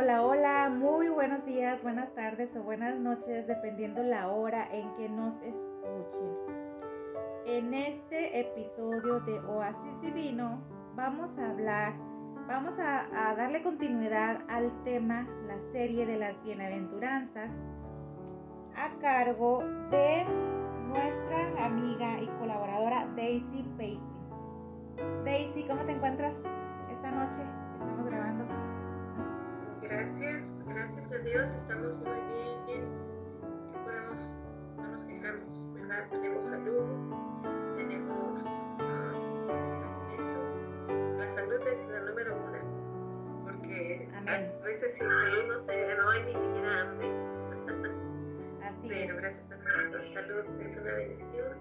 Hola, hola, muy buenos días, buenas tardes o buenas noches, dependiendo la hora en que nos escuchen. En este episodio de Oasis Divino vamos a hablar, vamos a, darle continuidad al tema, la serie de las bienaventuranzas, a cargo de nuestra amiga y colaboradora Daisy Payton. Daisy, ¿cómo te encuentras esta noche? Gracias, gracias a Dios, estamos muy bien. Que podemos, no nos quejamos, ¿verdad? Tenemos salud, tenemos uh, La salud es la número uno, porque a veces sin salud no, se, no hay ni siquiera hambre. Así Pero gracias a Dios, la salud es una bendición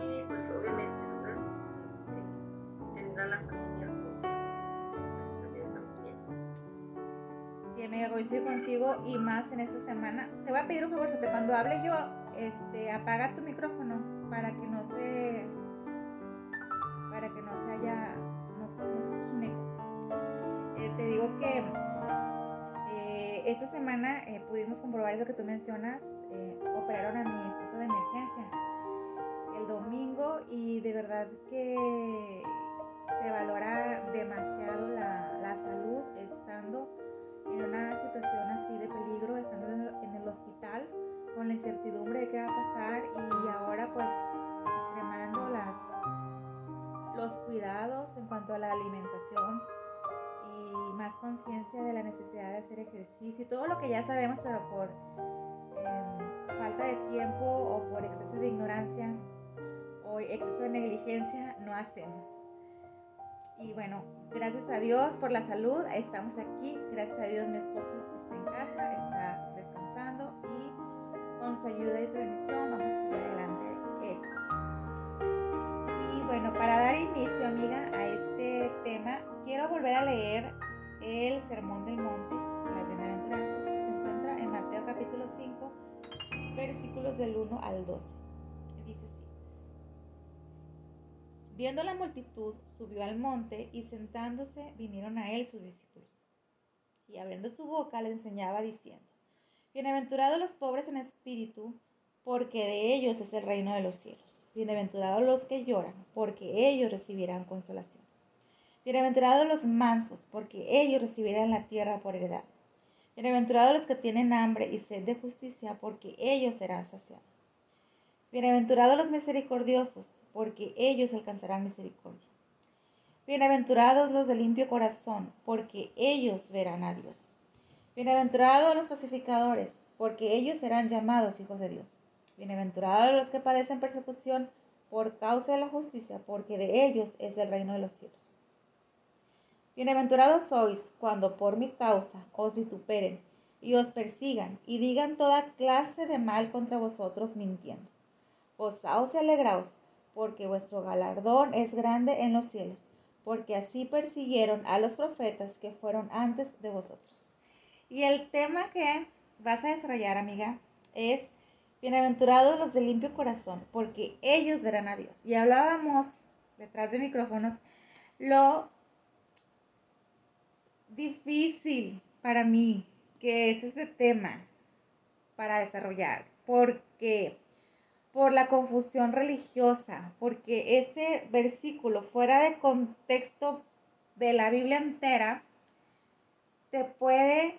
y pues obviamente, ¿verdad? Este, tendrá la familia Sí, amiga, coincido contigo y más en esta semana. Te voy a pedir un favor, cuando hable yo, este, apaga tu micrófono para que no se, para que no se haya, no, se escuche. Eh, te digo que eh, esta semana eh, pudimos comprobar eso que tú mencionas, operaron a mi esposo de emergencia el domingo y de verdad que se valora demasiado la, la salud estando en una situación así de peligro, estando en el hospital con la incertidumbre de qué va a pasar y ahora pues extremando las, los cuidados en cuanto a la alimentación y más conciencia de la necesidad de hacer ejercicio y todo lo que ya sabemos pero por em, falta de tiempo o por exceso de ignorancia o exceso de negligencia no hacemos. Y bueno, gracias a Dios por la salud, estamos aquí. Gracias a Dios mi esposo está en casa, está descansando y con su ayuda y su bendición vamos a seguir adelante esto. Y bueno, para dar inicio, amiga, a este tema, quiero volver a leer el Sermón del Monte, las Bienaventuranzas, que se encuentra en Mateo capítulo 5, versículos del 1 al 12. Viendo la multitud, subió al monte y sentándose vinieron a él sus discípulos. Y abriendo su boca le enseñaba diciendo, Bienaventurados los pobres en espíritu, porque de ellos es el reino de los cielos. Bienaventurados los que lloran, porque ellos recibirán consolación. Bienaventurados los mansos, porque ellos recibirán la tierra por heredad. Bienaventurados los que tienen hambre y sed de justicia, porque ellos serán saciados. Bienaventurados los misericordiosos, porque ellos alcanzarán misericordia. Bienaventurados los de limpio corazón, porque ellos verán a Dios. Bienaventurados los pacificadores, porque ellos serán llamados hijos de Dios. Bienaventurados los que padecen persecución por causa de la justicia, porque de ellos es el reino de los cielos. Bienaventurados sois cuando por mi causa os vituperen y os persigan y digan toda clase de mal contra vosotros mintiendo. Gozaos y alegraos, porque vuestro galardón es grande en los cielos, porque así persiguieron a los profetas que fueron antes de vosotros. Y el tema que vas a desarrollar, amiga, es bienaventurados los de limpio corazón, porque ellos verán a Dios. Y hablábamos detrás de micrófonos lo difícil para mí que es este tema para desarrollar, porque por la confusión religiosa, porque este versículo fuera de contexto de la Biblia entera te puede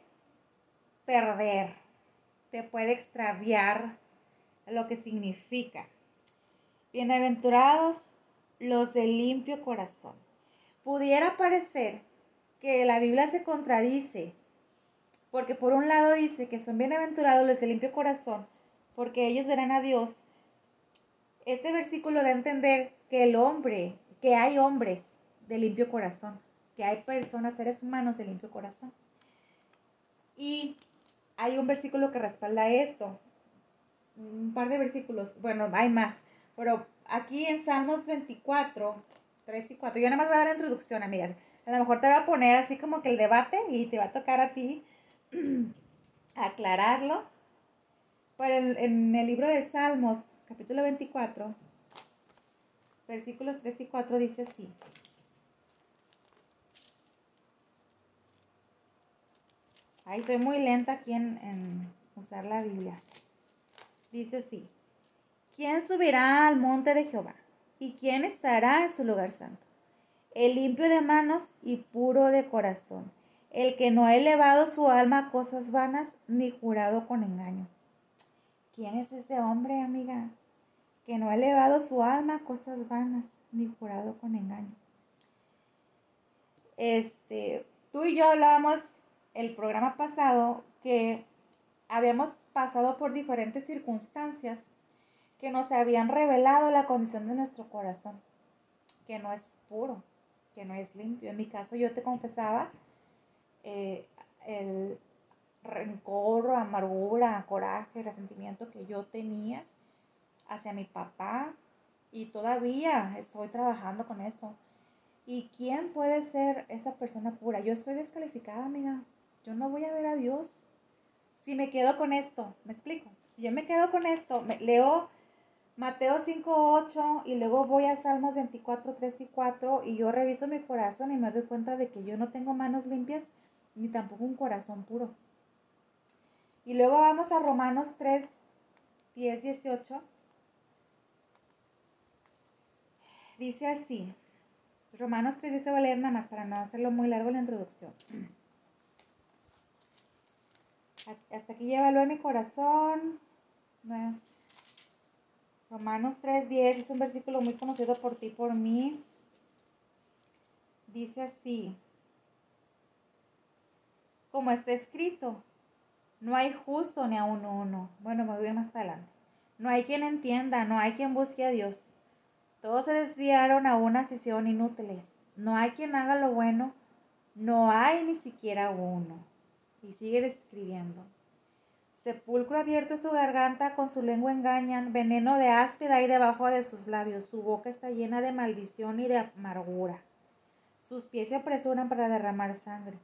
perder, te puede extraviar lo que significa. Bienaventurados los de limpio corazón. Pudiera parecer que la Biblia se contradice, porque por un lado dice que son bienaventurados los de limpio corazón, porque ellos verán a Dios, este versículo da a entender que el hombre, que hay hombres de limpio corazón, que hay personas, seres humanos de limpio corazón. Y hay un versículo que respalda esto, un par de versículos, bueno, hay más, pero aquí en Salmos 24, 3 y 4, yo nada más voy a dar la introducción, amiga. A lo mejor te voy a poner así como que el debate y te va a tocar a ti aclararlo. Pero en el libro de Salmos capítulo 24, versículos 3 y 4 dice así. Ay, soy muy lenta aquí en, en usar la Biblia. Dice así. ¿Quién subirá al monte de Jehová? ¿Y quién estará en su lugar santo? El limpio de manos y puro de corazón, el que no ha elevado su alma a cosas vanas ni jurado con engaño. ¿Quién es ese hombre, amiga? Que no ha elevado su alma a cosas vanas ni jurado con engaño. Este, tú y yo hablábamos el programa pasado que habíamos pasado por diferentes circunstancias que nos habían revelado la condición de nuestro corazón, que no es puro, que no es limpio. En mi caso yo te confesaba eh, el rencor, amargura, coraje, resentimiento que yo tenía hacia mi papá y todavía estoy trabajando con eso. ¿Y quién puede ser esa persona pura? Yo estoy descalificada, amiga. Yo no voy a ver a Dios si me quedo con esto. ¿Me explico? Si yo me quedo con esto, leo Mateo 5, 8 y luego voy a Salmos 24, 3 y 4 y yo reviso mi corazón y me doy cuenta de que yo no tengo manos limpias ni tampoco un corazón puro. Y luego vamos a Romanos 3, 10, 18. Dice así. Romanos 3 dice, voy a leer nada más para no hacerlo muy largo la introducción. Hasta aquí llévalo en mi corazón. Romanos 3.10 es un versículo muy conocido por ti, por mí. Dice así, como está escrito, no hay justo ni a uno. Bueno, me voy más adelante. No hay quien entienda, no hay quien busque a Dios. Todos se desviaron a una sesión inútiles. No hay quien haga lo bueno, no hay ni siquiera uno. Y sigue describiendo. Sepulcro abierto su garganta, con su lengua engañan, veneno de áspida hay debajo de sus labios, su boca está llena de maldición y de amargura. Sus pies se apresuran para derramar sangre.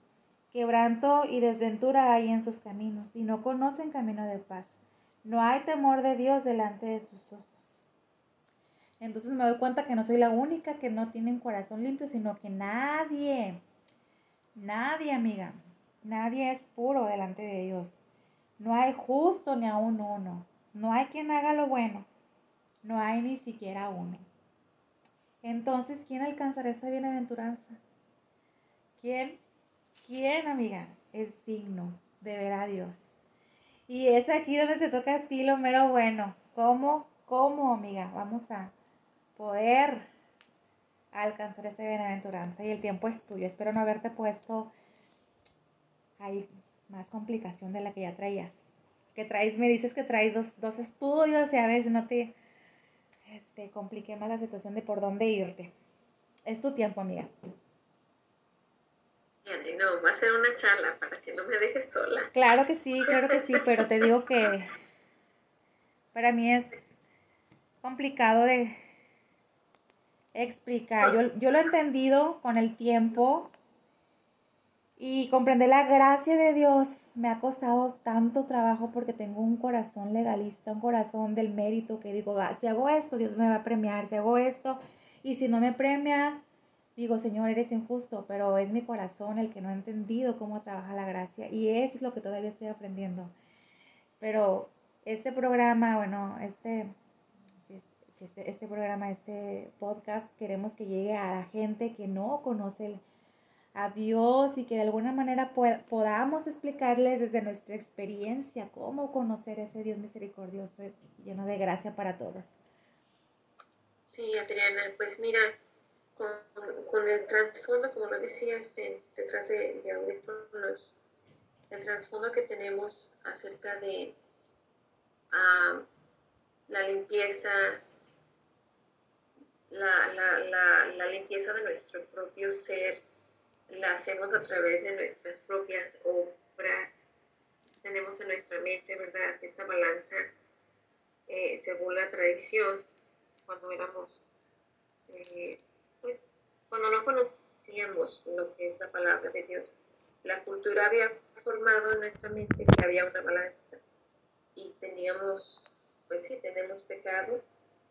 Quebranto y desventura hay en sus caminos, y no conocen camino de paz. No hay temor de Dios delante de sus ojos. Entonces me doy cuenta que no soy la única que no tiene un corazón limpio, sino que nadie, nadie, amiga, nadie es puro delante de Dios. No hay justo ni aún uno. No hay quien haga lo bueno. No hay ni siquiera uno. Entonces, ¿quién alcanzará esta bienaventuranza? ¿Quién? ¿Quién, amiga? Es digno de ver a Dios. Y es aquí donde se toca así lo mero bueno. ¿Cómo? ¿Cómo, amiga? Vamos a poder alcanzar esta bienaventuranza y el tiempo es tuyo. Espero no haberte puesto ahí más complicación de la que ya traías. Que traes, me dices que traes dos, dos estudios y a ver si no te este, compliqué más la situación de por dónde irte. Es tu tiempo, amiga. No, va a ser una charla para que no me dejes sola. Claro que sí, claro que sí, pero te digo que para mí es complicado de explicar. Yo, yo lo he entendido con el tiempo y comprender la gracia de Dios me ha costado tanto trabajo porque tengo un corazón legalista, un corazón del mérito que digo, ah, si hago esto, Dios me va a premiar, si hago esto, y si no me premia, digo, Señor, eres injusto, pero es mi corazón el que no ha entendido cómo trabaja la gracia y eso es lo que todavía estoy aprendiendo. Pero este programa, bueno, este este, este, programa, este podcast, queremos que llegue a la gente que no conoce a Dios y que de alguna manera podamos explicarles desde nuestra experiencia cómo conocer ese Dios misericordioso lleno de gracia para todos. Sí, Adriana, pues mira, con, con el trasfondo, como lo decías detrás de, de audífonos, el trasfondo que tenemos acerca de uh, la limpieza la, la, la, la, limpieza de nuestro propio ser la hacemos a través de nuestras propias obras. Tenemos en nuestra mente, ¿verdad?, esa balanza eh, según la tradición, cuando éramos, eh, pues, cuando no conocíamos lo que es la palabra de Dios. La cultura había formado en nuestra mente que había una balanza y teníamos, pues sí, tenemos pecado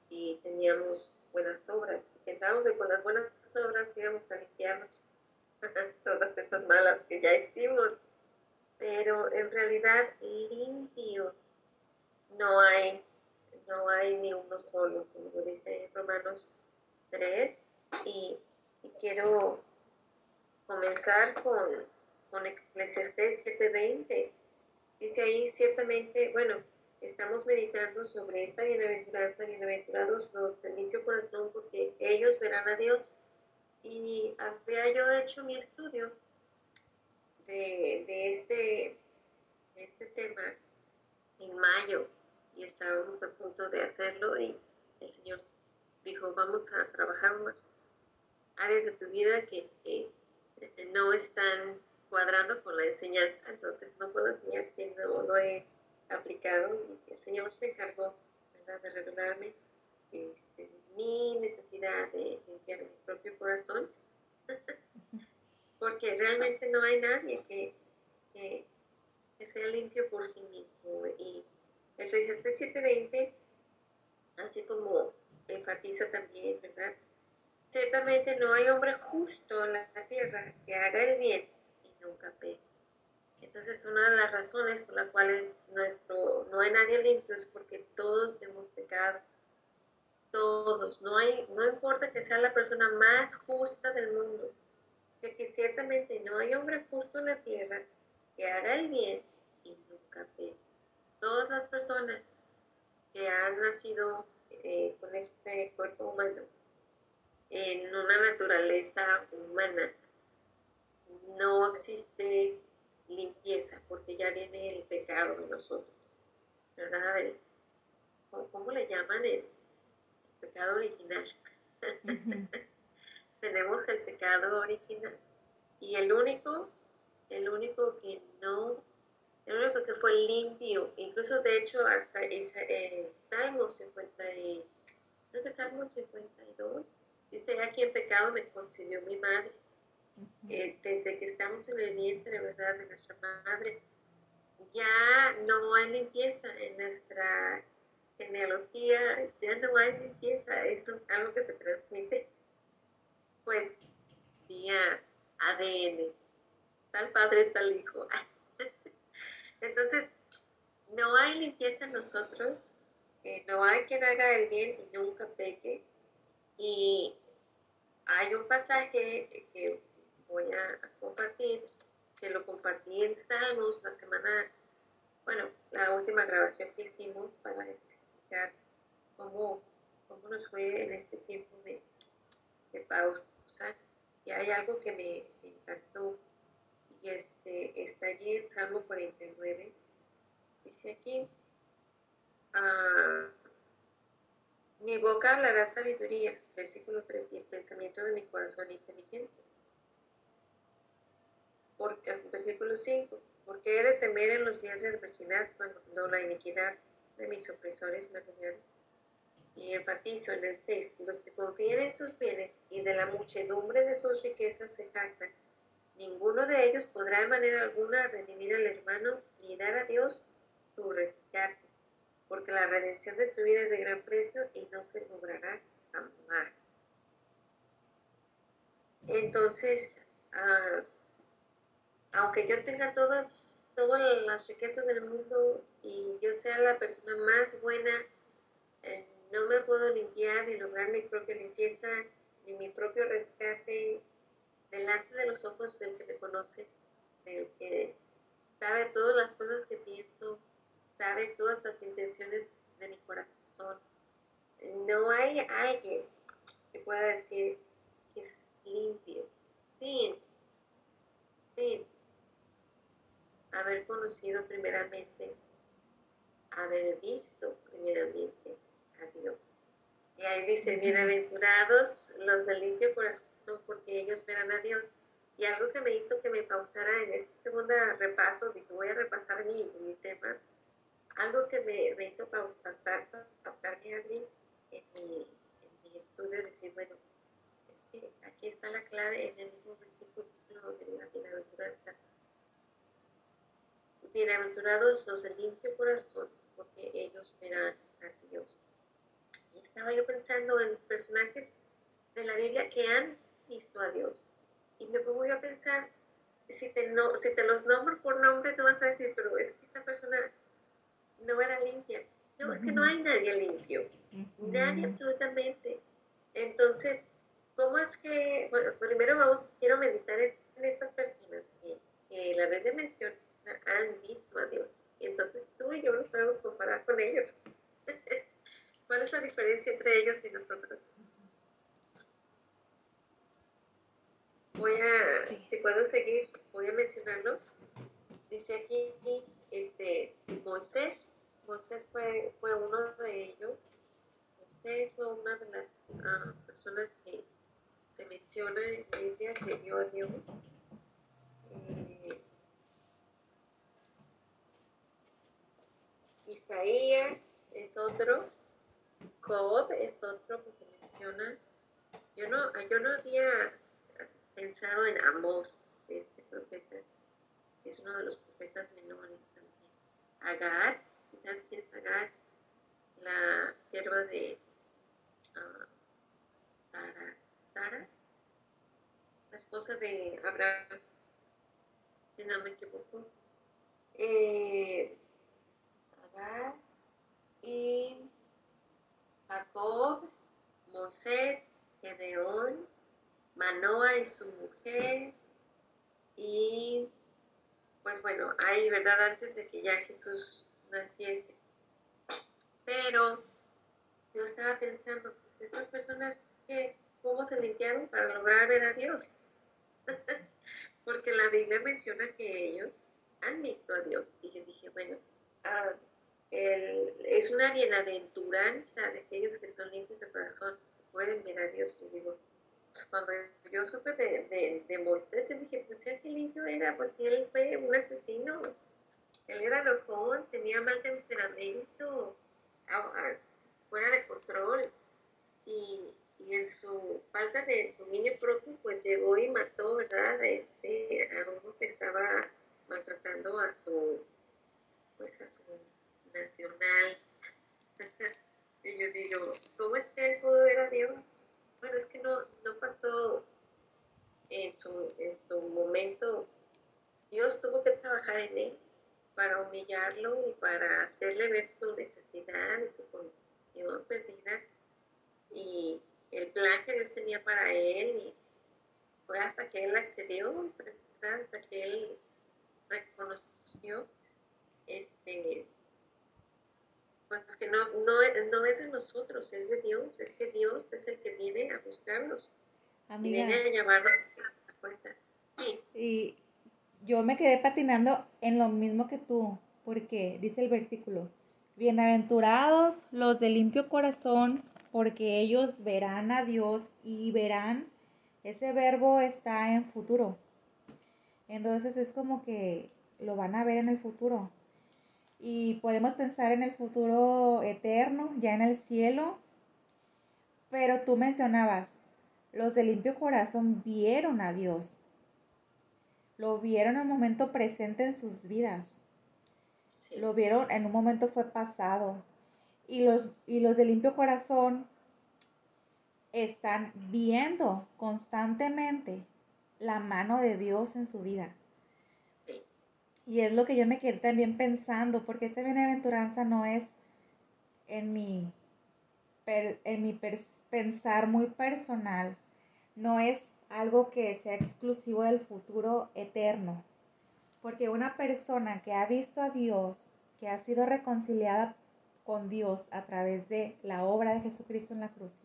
y teníamos buenas obras. Pensábamos que con las buenas obras íbamos a limpiarnos todas esas malas que ya hicimos. pero en realidad limpio no hay, no hay ni uno solo, como dice Romanos 3, y, quiero comenzar con, con Eclesiastés 7:20. Dice ahí ciertamente, bueno, estamos meditando sobre esta bienaventuranza, bienaventurados los de limpio corazón, porque ellos verán a Dios. Y había yo hecho mi estudio de, este, este tema en mayo y estábamos a punto de hacerlo y el Señor dijo, vamos a trabajar unas áreas de tu vida que, no están cuadrando con la enseñanza, entonces no puedo enseñar si no lo he aplicado el Señor se encargó de revelarme este, mi necesidad de limpiar mi propio corazón porque realmente no hay nadie que, que, sea limpio por sí mismo. Y el Eclesiastes 7:20, así como enfatiza también, ¿verdad? Ciertamente no hay hombre justo en la tierra que haga el bien y nunca peque. Entonces, una de las razones por las cuales nuestro, no hay nadie limpio es porque todos hemos pecado. Todos. No, hay, no importa que sea la persona más justa del mundo de que ciertamente no hay hombre justo en la tierra que haga el bien y nunca peque. Todas las personas que han nacido eh, con este cuerpo humano, en una naturaleza humana, no existe limpieza porque ya viene el pecado de nosotros. ¿Verdad? ¿cómo, le llaman el, pecado original? tenemos el pecado original. Y el único, el único que no, el único que fue limpio, incluso de hecho hasta ese, eh, Salmo 50, creo que Salmo 52, dice, aquí en pecado me concibió mi madre. Eh, desde que estamos en el vientre, ¿verdad?, de nuestra madre, ya no hay limpieza en nuestra genealogía, ya no hay limpieza, es algo que se transmite pues vía ADN, tal padre, tal hijo. Entonces, no hay limpieza en nosotros, eh, no hay quien haga el bien y nunca peque. Y hay un pasaje que voy a compartir, que lo compartí en Salmos la semana, bueno, la última grabación que hicimos para explicar cómo, cómo nos fue en este tiempo de, de pausa y hay algo que me, encantó y este, está allí en Salmo 49. Dice aquí, ah, mi boca hablará sabiduría, versículo 3, y el pensamiento de mi corazón inteligencia. Porque, versículo 5, porque he de temer en los días de adversidad cuando la iniquidad de mis opresores me rodean y enfatizo en el 6, los que confían en sus bienes y de la muchedumbre de sus riquezas se jactan, ninguno de ellos podrá de manera alguna redimir al hermano ni dar a Dios su rescate, porque la redención de su vida es de gran precio y no se logrará jamás. Entonces, ah, aunque yo tenga todas, todas las riquezas del mundo y yo sea la persona más buena, en no me puedo limpiar ni lograr mi propia limpieza ni mi propio rescate delante de los ojos del que me conoce, del que sabe todas las cosas que pienso, sabe todas las intenciones de mi corazón. No hay alguien que pueda decir que es limpio sin, sin haber conocido primeramente, haber visto primeramente Dios. Y ahí dice, bienaventurados los de limpio corazón, porque ellos verán a Dios. Y algo que me hizo que me pausara en este segundo repaso, dije, voy a repasar mi, mi tema, algo que me, me hizo pausar, pausar mi en mi, en mi estudio, decir, bueno, es que aquí está la clave en el mismo versículo de la bienaventuranza. Bienaventurados los de limpio corazón, porque ellos verán a Dios estaba yo pensando en los personajes de la Biblia que han visto a Dios. Y me pongo yo a pensar, si te, no, si te los nombro por nombre, tú vas a decir, pero es que esta persona no era limpia. No, es que no hay nadie limpio. Nadie absolutamente. Entonces, ¿cómo es que, bueno, primero vamos, quiero meditar en, estas personas que, que, la Biblia menciona han visto a Dios. Entonces tú y yo nos podemos comparar con ellos. ¿Cuál es la diferencia entre ellos y nosotros? Voy a, si puedo seguir, voy a mencionarlo. Dice aquí, este, Moisés, Moisés fue, fue uno de ellos. Moisés fue una de las ah, personas que se menciona en la Biblia que vio a Dios. Eh, Isaías es otro, Job es otro que se menciona. Yo no, yo no había pensado en Amos, este profeta, es uno de los profetas menores también. Agar, ¿sabes quién es Agar? La sierva de uh, Tara, la esposa de Abraham, si no me equivoco. Eh, Agar y Jacob, Moisés, Gedeón, Manoa y su mujer. Y pues bueno, ahí, ¿verdad? Antes de que ya Jesús naciese. Pero yo estaba pensando, pues estas personas, ¿qué, ¿cómo se limpiaron para lograr ver a Dios? Porque la Biblia menciona que ellos han visto a Dios. Y yo dije, bueno, ah, es una bienaventuranza de aquellos que son limpios de corazón, pueden ver a Dios. Y digo, cuando yo supe de, de, Moisés, yo dije, pues qué limpio era, pues él fue un asesino, él era enojón, tenía mal temperamento, fuera de control, y, y, en su falta de dominio propio, pues llegó y mató, ¿verdad?, este, a uno que estaba maltratando a su, pues a su nacional. y yo digo, ¿cómo es que él pudo ver a Dios? bueno, es que no, no pasó en su, en su momento. Dios tuvo que trabajar en él para humillarlo y para hacerle ver su necesidad y su condición perdida. Y el plan que Dios tenía para él y fue hasta que él accedió, hasta que él reconoció este, pues que no, no, no, es de nosotros, es de Dios, es que Dios es el que viene a buscarnos. Amiga, y viene a llamarnos a cuentas. Sí. Y yo me quedé patinando en lo mismo que tú, porque dice el versículo, bienaventurados los de limpio corazón, porque ellos verán a Dios y verán, ese verbo está en futuro. Entonces es como que lo van a ver en el futuro y podemos pensar en el futuro eterno, ya en el cielo. Pero tú mencionabas, los de limpio corazón vieron a Dios. Lo vieron en un momento presente en sus vidas. Lo vieron en un momento fue pasado. Y los, y los de limpio corazón están viendo constantemente la mano de Dios en su vida. Y es lo que yo me quedé también pensando, porque esta bienaventuranza no es en mi, en mi pensar muy personal, no es algo que sea exclusivo del futuro eterno. Porque una persona que ha visto a Dios, que ha sido reconciliada con Dios a través de la obra de Jesucristo en la cruz,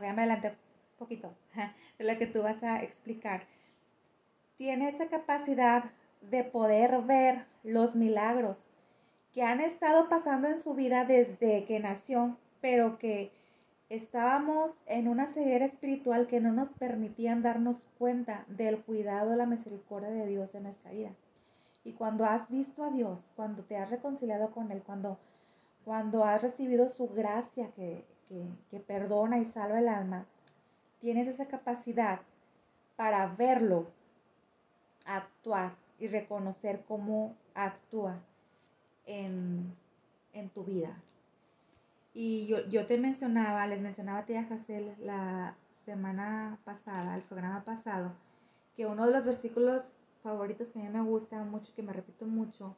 me adelante un poquito de lo que tú vas a explicar, tiene esa capacidad de poder ver los milagros que han estado pasando en su vida desde que nació, pero que estábamos en una ceguera espiritual que no nos permitían darnos cuenta del cuidado, la misericordia de Dios en nuestra vida. Y cuando has visto a Dios, cuando te has reconciliado con Él, cuando, cuando has recibido su gracia que, que perdona y salva el alma, tienes esa capacidad para verlo, actuar y reconocer cómo actúa en, tu vida. Y yo, te mencionaba, les mencionaba a tía Jacel la semana pasada, el programa pasado, que uno de los versículos favoritos que a mí me gusta mucho, que me repito mucho,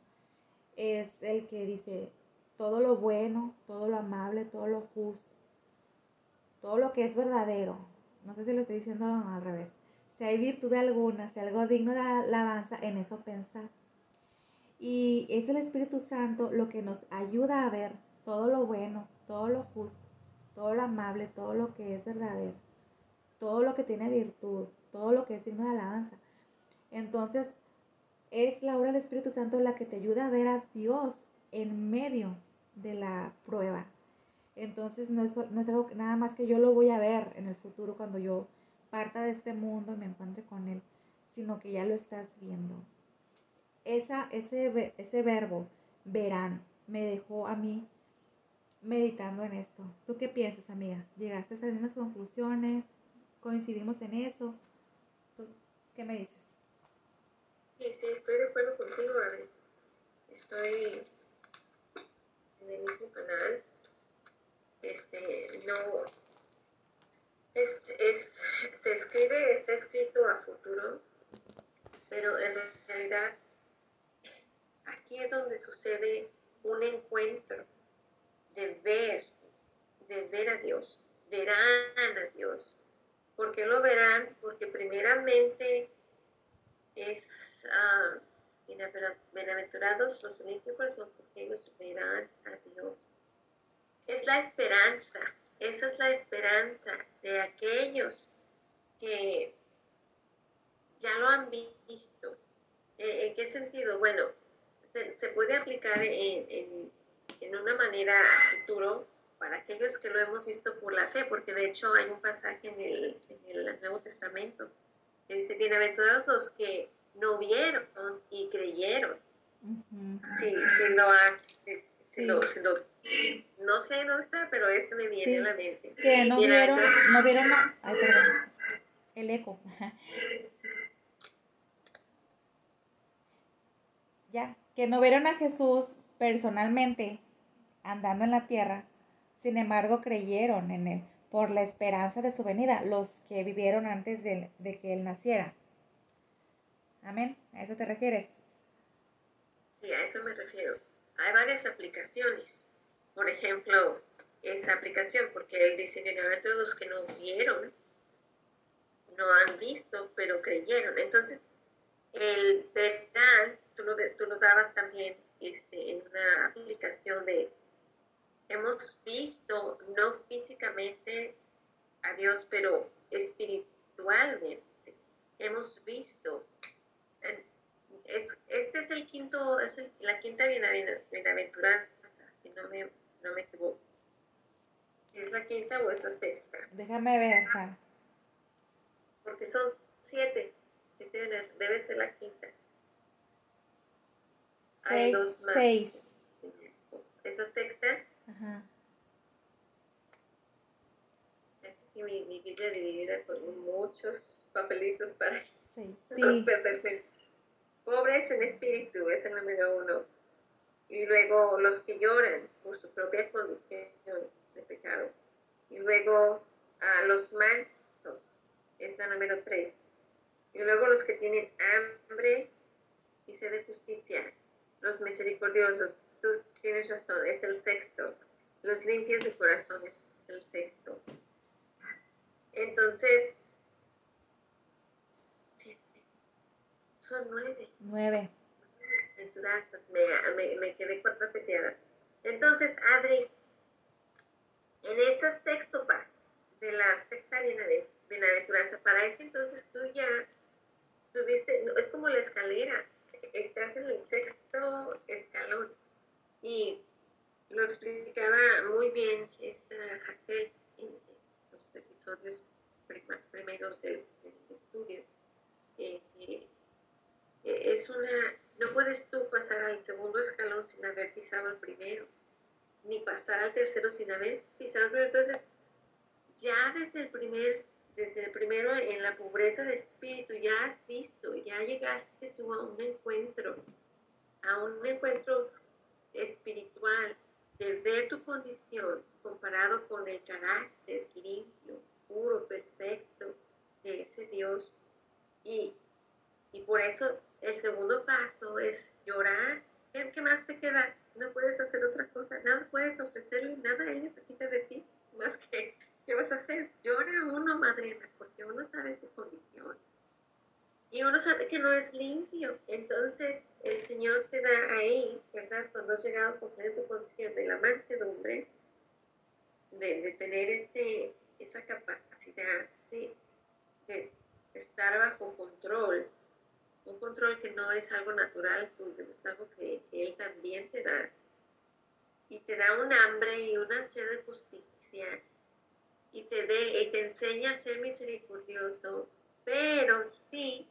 es el que dice todo lo bueno, todo lo amable, todo lo justo, todo lo que es verdadero. No sé si lo estoy diciendo al revés. Si hay virtud alguna, si algo digno de alabanza, en eso pensar. Y es el Espíritu Santo lo que nos ayuda a ver todo lo bueno, todo lo justo, todo lo amable, todo lo que es verdadero, todo lo que tiene virtud, todo lo que es signo de alabanza. Entonces, es la obra del Espíritu Santo la que te ayuda a ver a Dios en medio de la prueba. Entonces, no es, no es algo nada más que yo lo voy a ver en el futuro cuando yo parta de este mundo y me encuentre con Él, sino que ya lo estás viendo. Esa, ese, ese verbo, verán, me dejó a mí meditando en esto. ¿Tú qué piensas, amiga? ¿Llegaste a esas mismas conclusiones? ¿Coincidimos en eso? ¿Tú qué me dices? Sí, sí, estoy de acuerdo contigo, Adri. Estoy en el mismo canal. Este, no. Es, es, se escribe, está escrito a futuro, pero en realidad aquí es donde sucede un encuentro de ver, de ver a Dios, verán a Dios. ¿Por qué lo verán? Porque primeramente es uh, bienaventurados los limpios corazón, porque ellos verán a Dios. Es la esperanza, esa es la esperanza de aquellos que ya lo han visto. ¿En qué sentido? Bueno, se, puede aplicar en, una manera a futuro para aquellos que lo hemos visto por la fe, porque de hecho hay un pasaje en el, Nuevo Testamento que dice, bienaventurados los que no vieron y creyeron. si, lo has, no sé dónde está, pero eso me viene a la mente. Que no vieron, no vieron, ay, perdón, el eco. ya, que no vieron a Jesús personalmente andando en la tierra, sin embargo creyeron en él por la esperanza de su venida, los que vivieron antes de, de que él naciera. Amén, ¿a eso te refieres? Sí, a eso me refiero. Hay varias aplicaciones. Por ejemplo, esa aplicación, porque él dice, todos los que no vieron, no han visto, pero creyeron. Entonces, el verán tú lo, tú lo dabas también este, en una aplicación de, hemos visto, no físicamente a Dios, pero espiritualmente. Hemos visto. Es, este es el quinto, es la quinta bienaventuranza, si no me, no me equivoco. ¿Es la quinta o es la sexta? Déjame ver, Porque son siete. siete debe ser la quinta. Hay dos más. Seis. Esa sexta. Ajá. Y mi, mi Biblia dividida con muchos papelitos para sí. no perderme. Pobres en espíritu es el número uno. Y luego los que lloran por su propia condición de pecado. Y luego a los mansos es la número tres. Y luego los que tienen hambre y sed de justicia los misericordiosos, tú tienes razón, es el sexto. Los limpios de corazón es el sexto. Entonces, son nueve. Nueve. Aventuranzas, me, me, me quedé cuatro peteadas. Entonces, Adri, en ese sexto paso de la sexta bienaventuranza, para ese entonces tú ya tuviste, es como la escalera, estás en el sexto escalón. Y lo explicaba muy bien esta Jacé en los episodios primeros del, estudio. Eh, eh, es una, no puedes tú pasar al segundo escalón sin haber pisado el primero, ni pasar al tercero sin haber pisado el primero. Entonces, ya desde el primer desde el primero en la pobreza de espíritu, ya has visto, ya llegaste tú a un encuentro, a un encuentro espiritual, de ver tu condición comparado con el carácter limpio, puro, perfecto de ese Dios. Y, y por eso el segundo paso es llorar. ¿Qué más te queda? No puedes hacer otra cosa, nada puedes ofrecerle, nada él necesita de ti, más que, ¿qué vas a hacer? Llora uno, madrina, porque uno sabe su condición. Y uno sabe que no es limpio. Entonces, el Señor te da ahí, ¿verdad? Cuando has llegado cumplir tu condición de la mansedumbre, de, de tener este, esa capacidad de, estar bajo control, un control que no es algo natural es algo que, Él también te da. Y te da un hambre y una sed de justicia. Y te, de, y te enseña a ser misericordioso. Pero sí,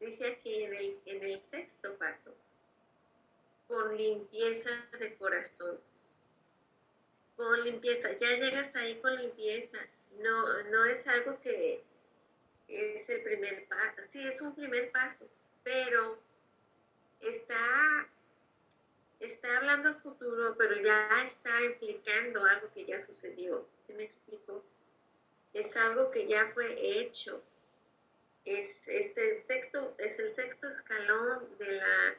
dice aquí en el, en el sexto paso, con limpieza de corazón. Con limpieza, ya llegas ahí con limpieza. No, no es algo que es el primer paso. Sí, es un primer paso, pero está, está hablando futuro, pero ya está implicando algo que ya sucedió. ¿Se me explico? Es algo que ya fue hecho. Es, es, el, sexto, es el sexto escalón de la,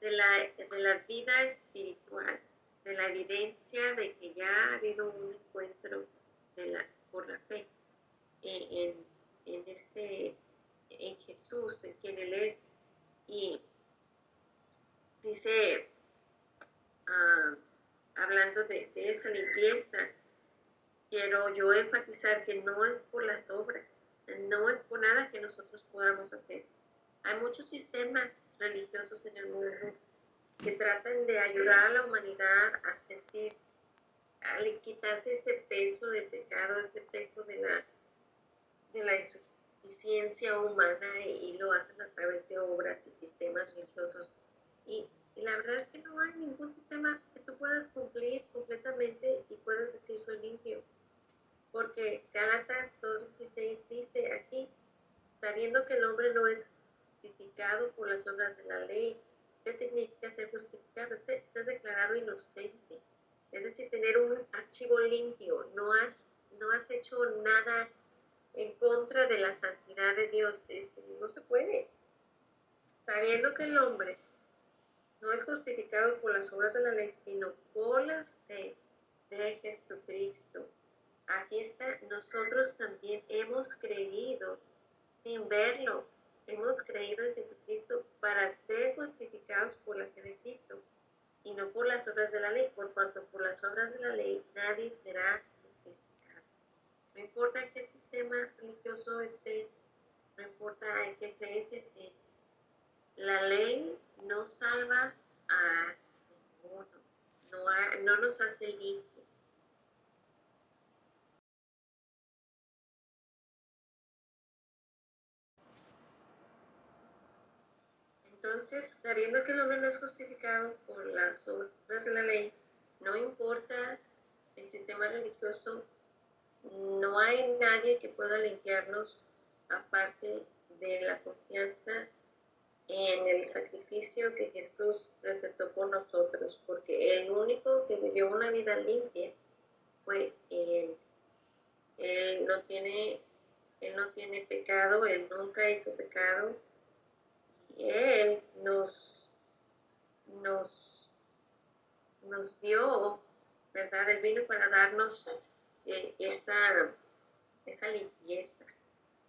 de, la, de la vida espiritual, de la evidencia de que ya ha habido un encuentro de la, por la fe en, en este en Jesús, en quien Él es. Y dice, ah, hablando de, esa limpieza, quiero yo enfatizar que no es por las obras, no es por nada que nosotros podamos hacer. Hay muchos sistemas religiosos en el mundo que tratan de ayudar a la humanidad a sentir, a quitarse ese peso de pecado, ese peso de la, de la insuficiencia ciencia humana y, lo hacen a través de obras y sistemas religiosos. Y, la verdad es que no hay ningún sistema que tú puedas cumplir completamente y puedas decir soy limpio. Porque Gálatas 2.16 dice aquí, sabiendo que el hombre no es justificado por las obras de la ley, ¿qué significa ser justificado? Ser, ser declarado inocente. Es decir, tener un archivo limpio. No has, no has hecho nada en contra de la santidad de Dios. Este, no se puede. Sabiendo que el hombre no es justificado por las obras de la ley, sino por la fe de Jesucristo. Aquí está, nosotros también hemos creído sin verlo. Hemos creído en Jesucristo para ser justificados por la fe de Cristo y no por las obras de la ley, por cuanto por las obras de la ley nadie será no importa qué sistema religioso esté, no importa en qué creencia esté, la ley no salva a ninguno, no, no nos hace limpios. Entonces, sabiendo que el hombre no es justificado por las obras de la ley, no importa el sistema religioso no hay nadie que pueda limpiarnos aparte de la confianza en el sacrificio que Jesús recetó por nosotros, porque el único que vivió una vida limpia fue Él. Él no tiene, él no tiene pecado, Él nunca hizo pecado. Él nos, nos, nos dio, ¿verdad? Él vino para darnos esa, esa limpieza.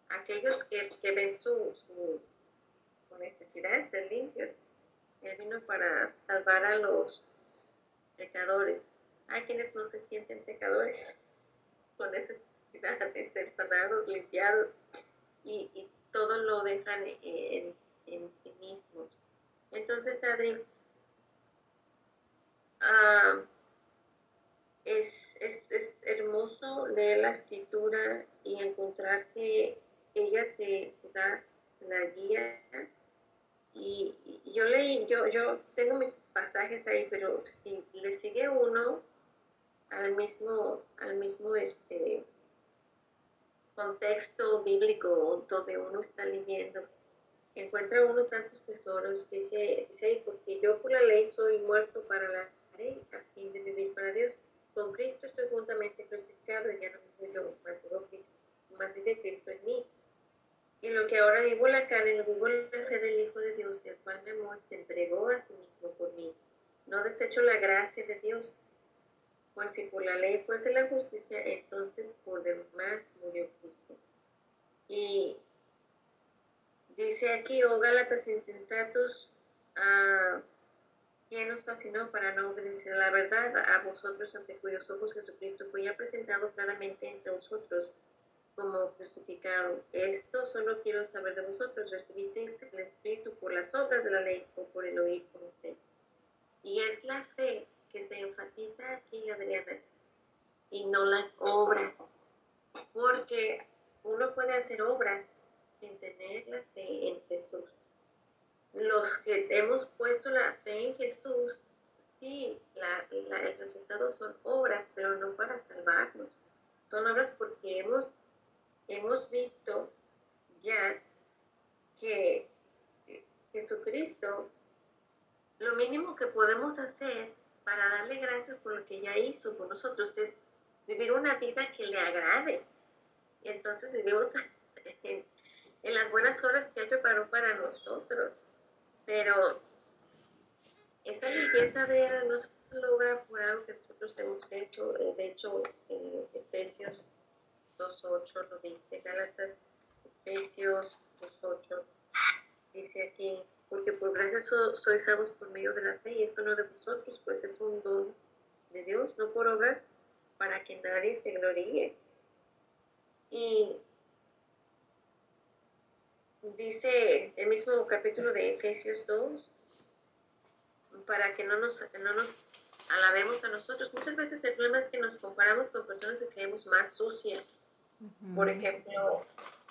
Aquellos que, que ven su, su, necesidad de ser limpios, Él vino para salvar a los pecadores. Hay quienes no se sienten pecadores con necesidad de ser sanados, limpiados y, y todo lo dejan en, sí mismos. Entonces, Adri, uh, es, es, es, hermoso leer la escritura y encontrar que ella te da la guía. Y, yo leí, yo, yo tengo mis pasajes ahí, pero si le sigue uno al mismo, al mismo este contexto bíblico donde uno está leyendo, encuentra uno tantos tesoros, dice, dice porque yo por la ley soy muerto para la ley, a fin de vivir para Dios con Cristo estoy juntamente crucificado y ya no vivo yo, más vivo Cristo, más vive Cristo en mí. Y lo que ahora vivo la carne, lo vivo la fe del Hijo de Dios, el cual me amó y se entregó a sí mismo por mí. No desecho la gracia de Dios, pues si por la ley fuese la justicia, entonces por demás murió Cristo. Y dice aquí, oh Gálatas insensatos, a ¿quién nos fascinó para no obedecer la verdad a vosotros ante cuyos ojos Jesucristo fue ya presentado claramente entre vosotros? como crucificado. Esto solo quiero saber de vosotros. ¿Recibisteis el Espíritu por las obras de la ley o por el oír con usted? Y es la fe que se enfatiza aquí, Adriana, y no las obras. Porque uno puede hacer obras sin tener la fe en Jesús. Los que hemos puesto la fe en Jesús, sí, el resultado son obras, pero no para salvarnos. Son obras porque hemos hemos visto ya que Jesucristo, lo mínimo que podemos hacer para darle gracias por lo que ya hizo por nosotros es vivir una vida que le agrade. Y entonces vivimos en, las buenas horas que Él preparó para nosotros. Pero esa limpieza de Él no se logra por algo que nosotros hemos hecho. De hecho, en Efesios 2.8 lo dice, Gálatas, Efesios 2.8, dice aquí, porque por gracia sois salvos por medio de la fe, y esto no de vosotros, pues es un don de Dios, no por obras, para que nadie se gloríe. Y dice el mismo capítulo de Efesios 2, para que no nos, no nos alabemos a nosotros. Muchas veces el problema es que nos comparamos con personas que creemos más sucias por ejemplo,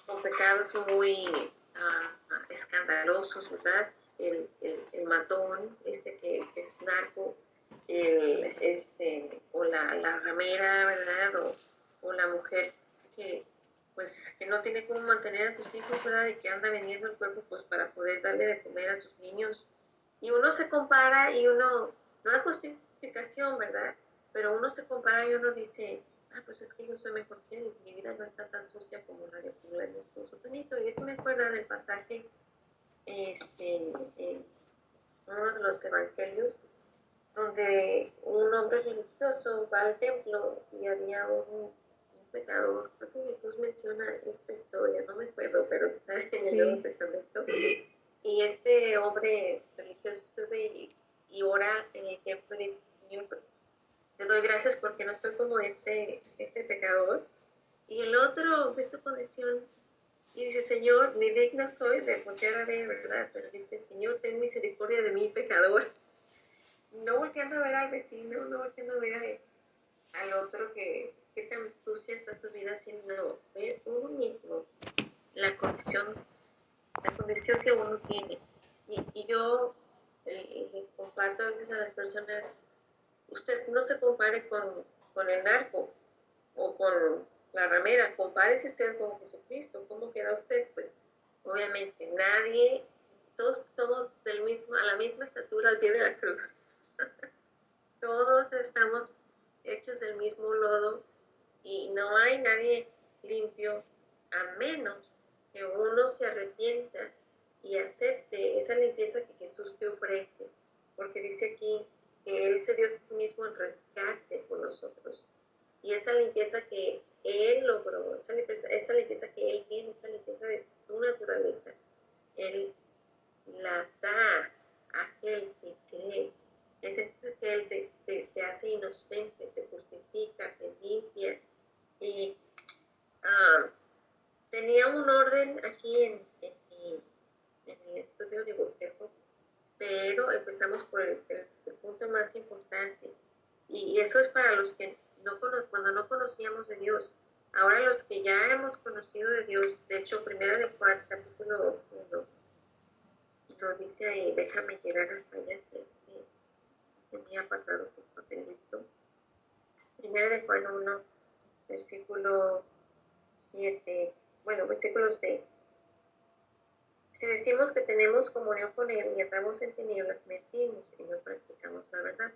con pecados muy ah, escandalosos, ¿verdad? El, el, matón, ese que, es narco, el, este, o la, la ramera, ¿verdad? O, o, la mujer que, pues, que no tiene cómo mantener a sus hijos, ¿verdad? Y que anda vendiendo el cuerpo, pues, para poder darle de comer a sus niños. Y uno se compara y uno, no hay justificación, ¿verdad? Pero uno se compara y uno dice, ah, pues es que yo soy mejor que él, mi vida no está tan sucia como la de fulanito, sutanito. Y esto me acuerda del pasaje este, en uno de los evangelios, donde un hombre religioso va al templo y había un, pecador, creo que Jesús menciona esta historia, no me acuerdo, pero está en el Nuevo Testamento. Y este hombre religioso sube y, y ora en el templo y dice, Señor, te doy gracias porque no soy como este, este pecador. Y el otro ve su condición y dice, Señor, ni digno soy de voltear a ver, ¿verdad? Pero dice, Señor, ten misericordia de mi pecador. No volteando a ver al vecino, no volteando a ver al otro que, que tan sucia está su vida, ver uno mismo la condición, la condición que uno tiene. Y, yo eh, comparto a veces a las personas usted no se compare con, el narco o con la ramera, compárese usted con Jesucristo. ¿Cómo queda usted? Pues obviamente nadie, todos somos del mismo, a la misma estatura al pie de la cruz. todos estamos hechos del mismo lodo y no hay nadie limpio a menos que uno se arrepienta y acepte esa limpieza que Jesús te ofrece. Porque dice aquí, que Él se dio a sí mismo en rescate por nosotros. Y esa limpieza que Él logró, esa limpieza, esa limpieza que Él tiene, esa limpieza de su naturaleza, Él la da a aquel que cree. Es entonces que Él te, te, hace inocente, te justifica, te limpia. Y ah, tenía un orden aquí en, en, el estudio de bosquejo pero empezamos por el, punto más importante. Y, eso es para los que no cuando no conocíamos de Dios. Ahora los que ya hemos conocido de Dios, de hecho, primera de Juan, capítulo 1, lo dice ahí, déjame llegar hasta allá, que este, tenía apartado tu papelito. Primera de Juan 1, versículo 7, bueno, versículo 6. Si decimos que tenemos comunión con Él y andamos en tinieblas, mentimos y no practicamos la verdad.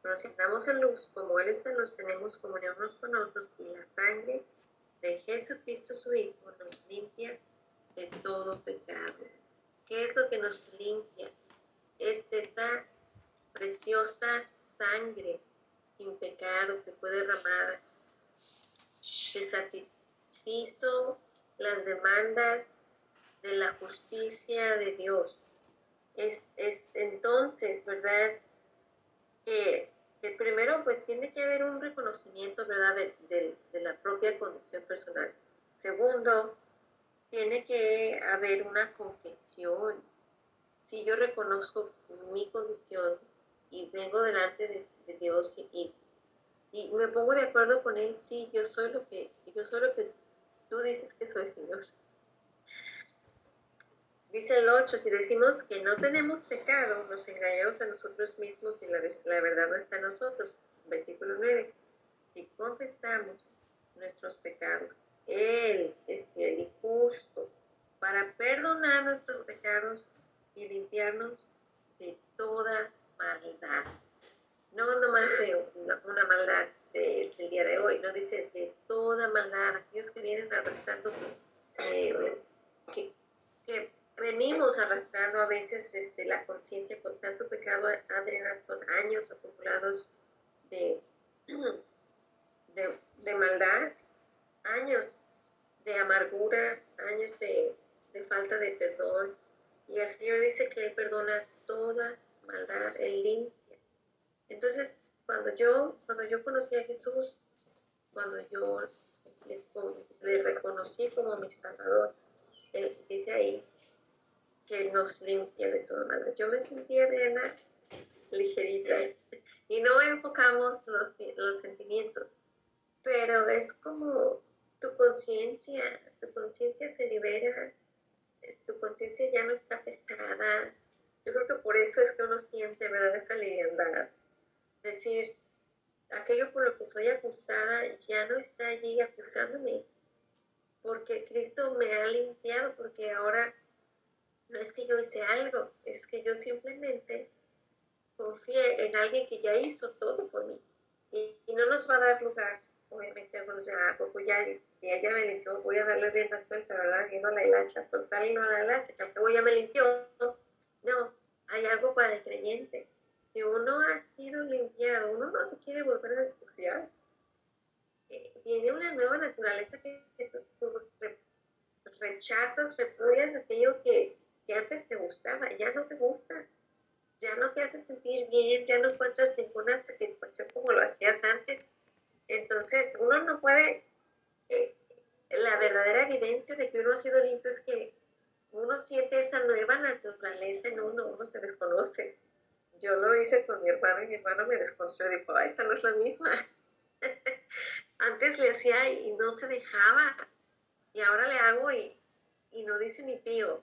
Pero si andamos en luz, como Él está en luz, tenemos comunión unos con otros y la sangre de Jesucristo su Hijo nos limpia de todo pecado. ¿Qué es lo que nos limpia? Es esa preciosa sangre sin pecado que fue derramada, que satisfizo las demandas de la justicia de Dios. Es, entonces, ¿verdad? Que, primero pues tiene que haber un reconocimiento, ¿verdad? De, de la propia condición personal. Segundo, tiene que haber una confesión. Si yo reconozco mi condición y vengo delante de, Dios y, me pongo de acuerdo con Él, sí, yo soy lo que, yo soy lo que tú dices que soy, Señor. Dice el 8, si decimos que no tenemos pecado, nos engañamos a nosotros mismos y la, la verdad no está en nosotros. Versículo 9, si confesamos nuestros pecados, Él es fiel y justo para perdonar nuestros pecados y limpiarnos de toda maldad. No nomás una, una maldad del día de hoy, no dice de toda maldad, aquellos que vienen arrastrando, eh, que, que, venimos arrastrando a veces este, la conciencia con tanto pecado, Adriana, son años acumulados de, de, de maldad, años de amargura, años de, de falta de perdón. Y el Señor dice que Él perdona toda maldad, Él limpia. Entonces, cuando yo, cuando yo conocí a Jesús, cuando yo le, reconocí como mi Salvador, Él dice ahí que nos limpia de toda maldad. Yo me sentía arena ligerita y no enfocamos los, los sentimientos, pero es como tu conciencia, tu conciencia se libera, tu conciencia ya no está pesada, yo creo que por eso es que uno siente, ¿verdad? Esa liviandad. Decir, aquello por lo que soy acusada ya no está allí acusándome. Porque Cristo me ha limpiado, porque ahora no es que yo hice algo, es que yo simplemente confié en alguien que ya hizo todo por mí. Y, no nos va a dar lugar, obviamente, bueno, ya, pues ya, si ella me limpió, voy a darle rienda suelta, ¿verdad? Viendo la hilacha, soltar y no la hilacha, que al ya me limpió, no, hay algo para el creyente. Si uno ha sido limpiado, uno no se quiere volver a ensuciar. Eh, viene una nueva naturaleza que, tú, rechazas, repudias aquello que, que antes te gustaba, ya no te gusta, ya no te hace sentir bien, ya no encuentras ninguna satisfacción como lo hacías antes. Entonces, uno no puede, eh, la verdadera evidencia de que uno ha sido limpio es que uno siente esa nueva naturaleza en uno, uno se desconoce. Yo lo hice con mi hermano y mi hermano me desconoció y dijo, ay, esta no es la misma. Antes le hacía y no se dejaba y ahora le hago y, no dice ni tío.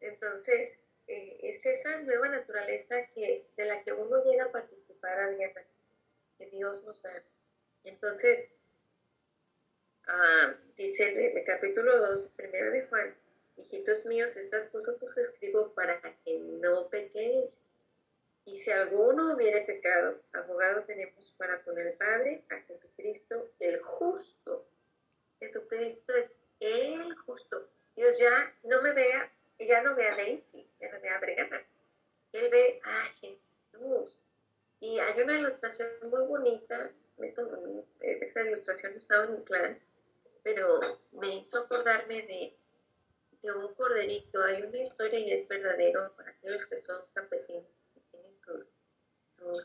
Entonces, eh, es esa nueva naturaleza que, de la que uno llega a participar, Adriana, que Dios nos da. Entonces, ah, dice el, el capítulo 2, primero de Juan, Hijitos míos, estas cosas os escribo para que no pequéis. Y si alguno hubiere pecado, abogado tenemos para con el Padre, a Jesucristo, el justo. Jesucristo es el justo. Dios ya no me vea, ya no ve a Daisy, ya no ve a Adriana. Él ve a Jesús. Y hay una ilustración muy bonita, esa ilustración estaba en mi plan, pero me hizo acordarme de de un corderito. Hay una historia y es verdadero para aquellos que son campesinos, sus,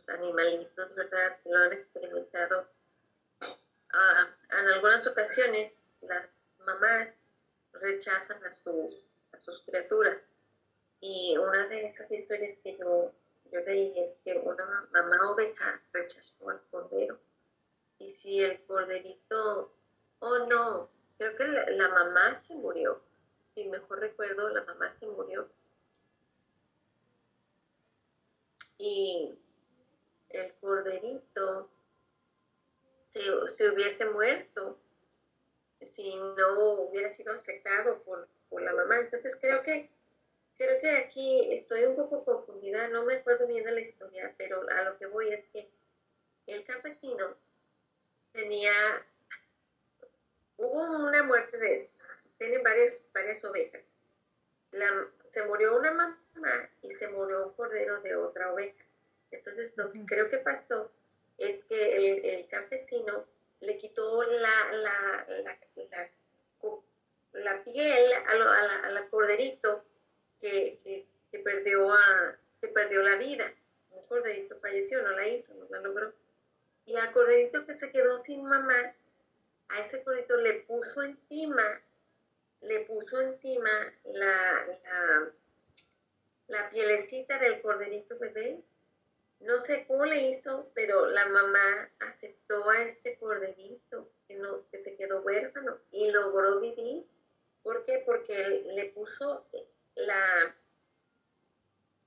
animalitos, ¿verdad? Si lo han experimentado. Ah, en algunas ocasiones las mamás rechazan a, sus a sus criaturas. Y una de esas historias que yo, yo leí es que una mamá oveja rechazó al cordero. Y si el corderito, oh no, creo que la mamá se murió, si mejor recuerdo, la mamá se murió. Y el corderito se, hubiese muerto si no hubiera sido aceptado por, la mamá. Entonces creo que creo que aquí estoy un poco confundida, no me acuerdo bien de la historia, pero a lo que voy es que el campesino tenía, hubo una muerte de, tienen varias, varias ovejas se murió una mamá y se murió un cordero de otra oveja. Entonces, lo que creo que pasó es que el, campesino le quitó la, la, la, la piel al corderito que, que, que, perdió a, que perdió la vida. Un corderito falleció, no la hizo, no la logró. Y al corderito que se quedó sin mamá, a ese corderito le puso encima, le puso encima la, la, la pielecita del corderito bebé no sé cómo le hizo, pero la mamá aceptó a este corderito que, no, que se quedó huérfano y logró vivir. ¿Por qué? Porque le puso la...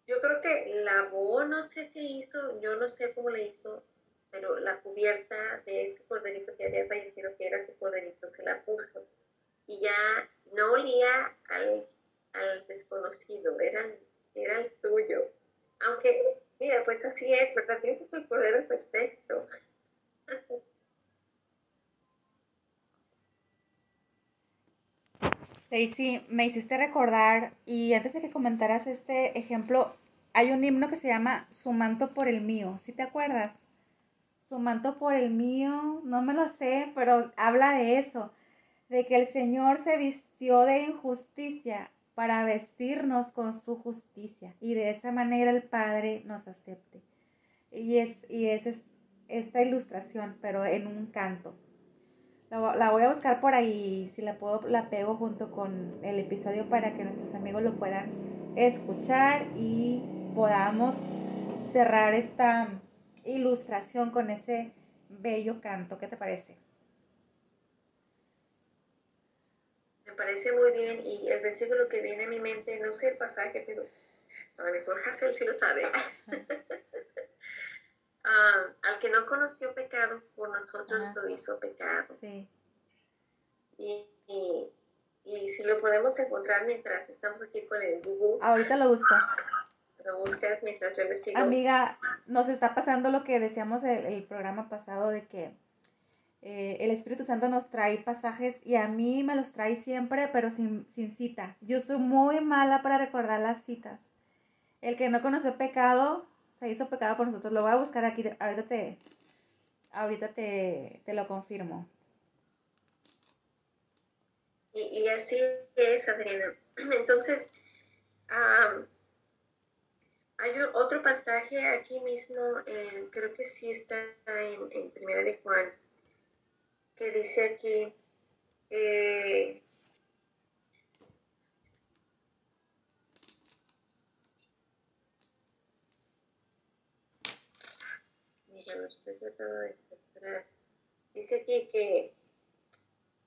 Yo creo que lavó, no sé qué hizo, yo no sé cómo le hizo, pero la cubierta de ese corderito que había fallecido, que era su corderito, se la puso. Y ya no olía al, al desconocido, era, era el suyo. Aunque Mira, pues así es, ¿verdad? Ese es el poder perfecto. Daisy, me hiciste recordar, y antes de que comentaras este ejemplo, hay un himno que se llama Su manto por el mío, ¿sí te acuerdas? Su manto por el mío, no me lo sé, pero habla de eso, de que el Señor se vistió de injusticia para vestirnos con su justicia y de esa manera el Padre nos acepte. Y es, y es, esta ilustración, pero en un canto. La, voy a buscar por ahí, si la puedo, la pego junto con el episodio para que nuestros amigos lo puedan escuchar y podamos cerrar esta ilustración con ese bello canto. ¿Qué te parece? Parece muy bien y el versículo que viene a mi mente, no sé el pasaje, pero a lo mejor Hazel sí lo sabe. Ah, al que no conoció pecado, por nosotros lo hizo pecado. Sí. Y, y, si lo podemos encontrar mientras estamos aquí con el Google. Ahorita lo busco. Lo buscas mientras yo sigo. Amiga, nos está pasando lo que decíamos el, el programa pasado de que eh, el Espíritu Santo nos trae pasajes y a mí me los trae siempre, pero sin, cita. Yo soy muy mala para recordar las citas. El que no conoce pecado, se hizo pecado por nosotros. Lo voy a buscar aquí, ahorita te, ahorita te, lo confirmo. Y, así es, Adriana. Entonces, hay otro pasaje aquí mismo, creo que sí está en, en Primera de Juan, que dice aquí, eh, estoy tratando de Dice aquí que,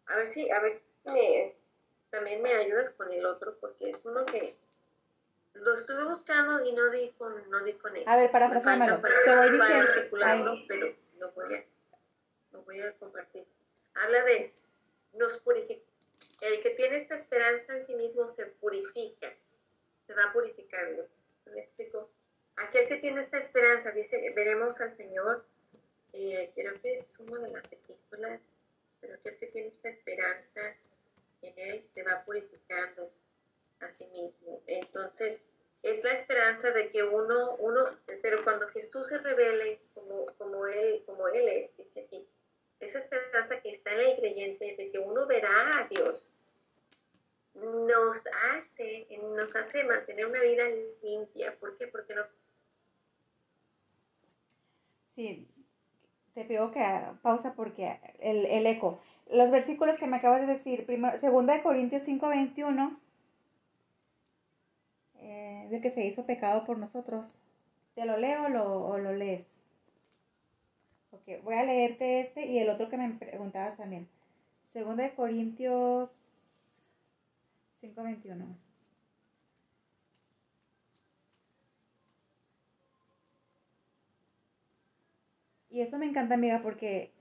a ver si, a ver si me, también me ayudas con el otro, porque es uno que lo estuve buscando y no di con, no di con él. A ver, para Te voy diciendo. pero lo voy a, lo voy a compartir habla de nos purifica. El que tiene esta esperanza en sí mismo se purifica, se va purificando. ¿Me explico? Aquel que tiene esta esperanza, dice, veremos al Señor, eh, creo que es una de las epístolas, pero aquel que tiene esta esperanza en Él se va purificando a sí mismo. Entonces, es la esperanza de que uno, uno, pero cuando Jesús se revele como, como, él, como Él es, dice aquí, esa esperanza que está en el creyente de que uno verá a Dios, nos hace, nos hace mantener una vida limpia. ¿Por qué? Porque no. Sí, te pido que pausa porque el, eco. Los versículos que me acabas de decir, primero, segunda de Corintios 5, 21, eh, de que se hizo pecado por nosotros. ¿Te lo leo o lo lees? Ok, voy a leerte este y el otro que me preguntabas también. Segundo de Corintios 5:21. Y eso me encanta, amiga, porque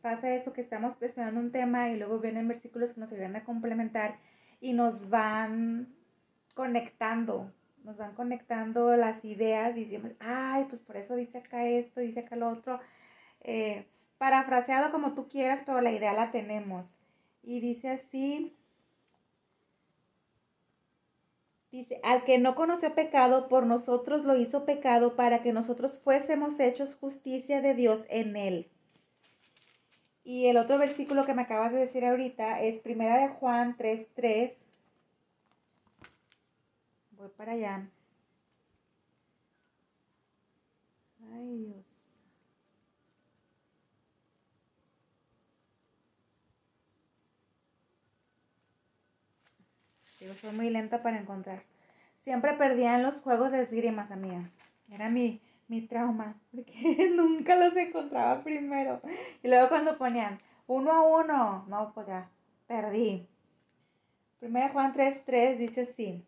pasa eso que estamos estudiando un tema y luego vienen versículos que nos ayudan a complementar y nos van conectando, nos van conectando las ideas y decimos, ay, pues por eso dice acá esto, dice acá lo otro eh, parafraseado como tú quieras, pero la idea la tenemos. Y dice así, Dice, al que no conoció pecado, por nosotros lo hizo pecado para que nosotros fuésemos hechos justicia de Dios en él. Y el otro versículo que me acabas de decir ahorita es Primera de Juan 3.3. Voy para allá. Ay, Dios. Soy muy lenta para encontrar. Siempre perdía en los juegos de esgrimas, amiga. Era mi, mi trauma, porque nunca los encontraba primero. Y luego cuando ponían uno a uno, no, pues ya, perdí. Primera Juan 3.3 dice así.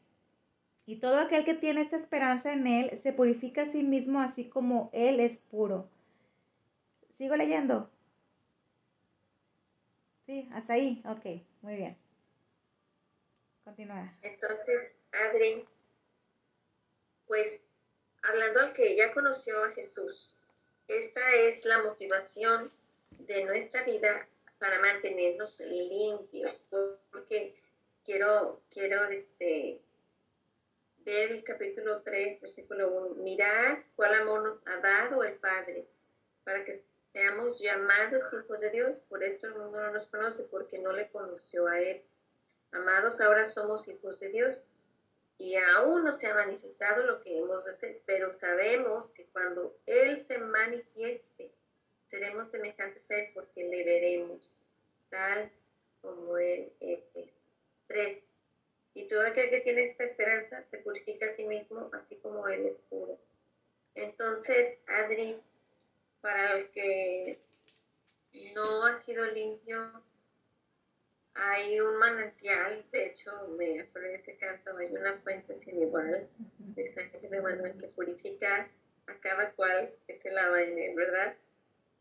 Y todo aquel que tiene esta esperanza en Él se purifica a sí mismo así como Él es puro. ¿Sigo leyendo? Sí, hasta ahí. Ok, muy bien. Continúa. Entonces, Adri, pues hablando al que ya conoció a Jesús, esta es la motivación de nuestra vida para mantenernos limpios, porque quiero, quiero este, ver el capítulo 3, versículo 1. Mirad cuál amor nos ha dado el Padre para que seamos llamados hijos de Dios. Por esto el mundo no nos conoce porque no le conoció a Él. Amados, ahora somos hijos de Dios y aún no se ha manifestado lo que hemos de hacer, pero sabemos que cuando Él se manifieste, seremos semejantes a Él porque le veremos tal como Él es. Tres. Y todo aquel que tiene esta esperanza se purifica a sí mismo, así como Él es puro. Entonces, Adri, para el que no ha sido limpio, hay un manantial, de hecho, me acuerdo de ese canto, hay una fuente sin igual de sangre de Manuel que purifica a cada cual que se lava en él, ¿verdad?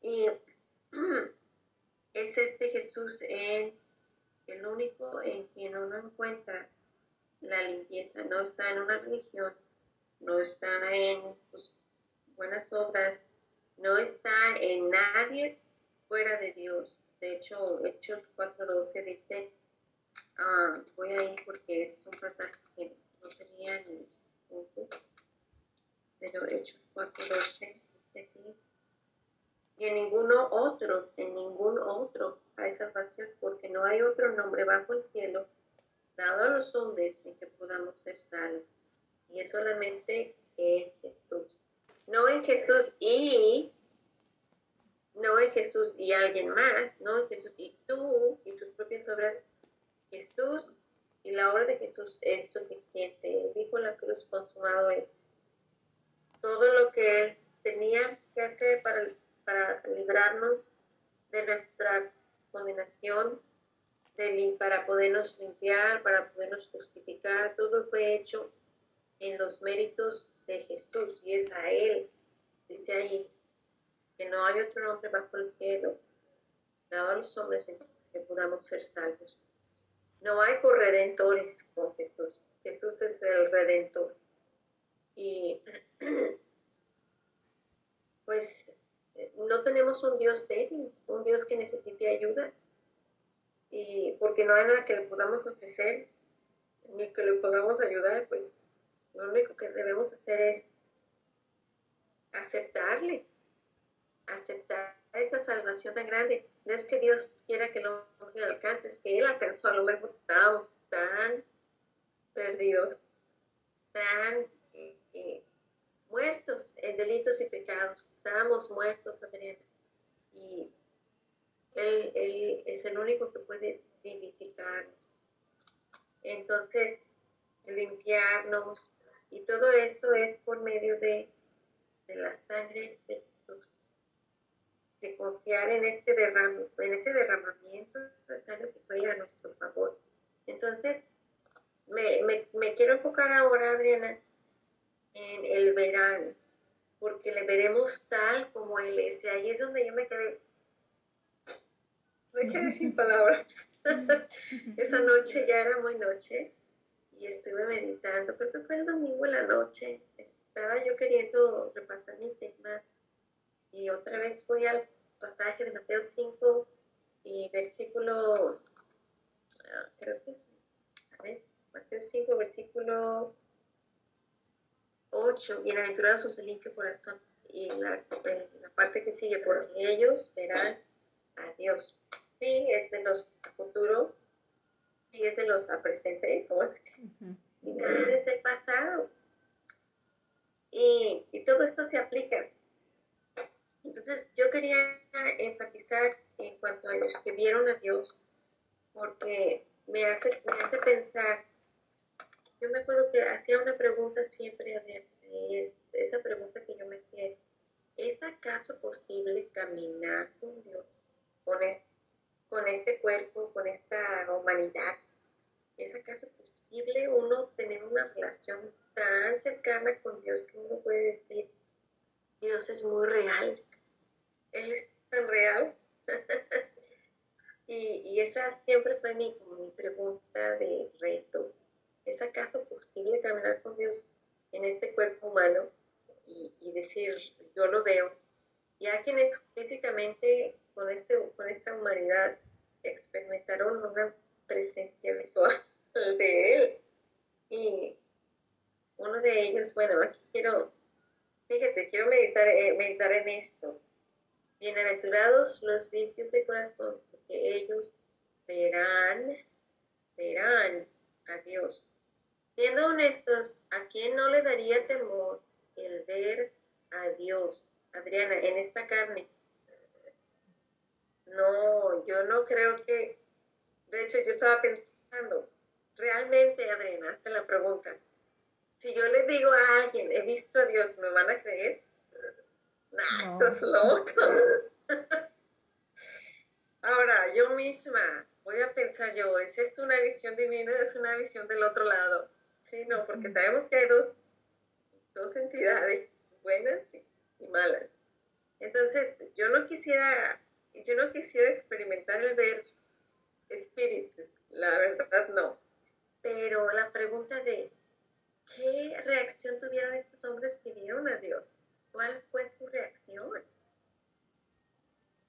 Y es este Jesús en el único en quien uno encuentra la limpieza, no está en una religión, no está en pues, buenas obras, no está en nadie fuera de Dios, de hecho, Hechos 4.12 dice, ah, voy a ir porque es un pasaje que no tenía en mis puntos, pero Hechos 4.12 dice aquí, y en ninguno otro, en ningún otro hay salvación, porque no hay otro nombre bajo el cielo dado a los hombres en que podamos ser salvos. Y es solamente en Jesús. No en Jesús y no en Jesús y alguien más, no en Jesús y tú y tus propias obras. Jesús y la obra de Jesús es suficiente. dijo la cruz, consumado es. Todo lo que tenía que hacer para, para librarnos de nuestra condenación, de, para podernos limpiar, para podernos justificar, todo fue hecho en los méritos de Jesús y es a Él, dice ahí, no hay otro nombre bajo el cielo dado a los hombres que podamos ser salvos. No hay corredentores con Jesús. Jesús es el redentor. Y pues no tenemos un Dios débil, un Dios que necesite ayuda. Y porque no hay nada que le podamos ofrecer, ni que le podamos ayudar, pues lo único que debemos hacer es aceptarle, aceptar esa salvación tan grande. No es que Dios quiera que lo alcance, es que Él alcanzó al hombre porque estábamos tan perdidos, tan eh, muertos en delitos y pecados. Estábamos muertos, Adriana. Y él, él es el único que puede vivificarnos. Entonces, limpiarnos. Y todo eso es por medio de, de la sangre de de confiar en ese, en ese derramamiento de sangre que fue a nuestro favor. Entonces, me, me, quiero enfocar ahora, Adriana, en el verano, porque le veremos tal como Él es. Y ahí es donde yo me quedé, me quedé sin palabras. Esa noche ya era muy noche y estuve meditando, creo que fue el domingo en la noche. Estaba yo queriendo repasar mi tema y otra vez fui al pasaje de Mateo 5 y versículo, ah, creo que es, a ver, Mateo 5, versículo 8, bienaventurados de limpio corazón. Y la, la parte que sigue, porque ellos verán a Dios. Sí, es de los a futuro, sí, es de los a presente, como y también es del pasado. Y, y todo esto se aplica. Entonces, yo quería enfatizar en cuanto a los que vieron a Dios, porque me hace, me hace pensar yo me acuerdo que hacía una pregunta siempre a esa pregunta que yo me hacía es, ¿es acaso posible caminar con Dios, con, con este cuerpo, con esta humanidad? ¿Es acaso posible uno tener una relación tan cercana con Dios que uno puede decir, Dios es muy real, Él es tan real? y, y, esa siempre fue mi, mi pregunta de reto ¿Es acaso posible caminar con Dios en este cuerpo humano y, decir, yo lo veo? Y a quienes físicamente con, este, con esta humanidad experimentaron una presencia visual de Él. Y uno de ellos, bueno, aquí quiero, fíjate, quiero meditar, eh, meditar en esto. Bienaventurados los limpios de corazón, porque ellos verán, verán a Dios. Siendo honestos, ¿a quién no le daría temor el ver a Dios, Adriana, en esta carne? No, yo no creo que, de hecho yo estaba pensando, realmente, Adriana, hasta la pregunta, si yo le digo a alguien, he visto a Dios, ¿me van a creer? Nah, estás loco. Ahora, yo misma voy a pensar yo, ¿es esto una visión divina o es una visión del otro lado? Sí, no, porque sabemos que hay dos, dos entidades, buenas y, malas. Entonces, yo no quisiera, yo no quisiera experimentar el ver espíritus, la verdad no. Pero la pregunta de, ¿qué reacción tuvieron estos hombres que vieron a Dios? ¿Cuál fue su reacción?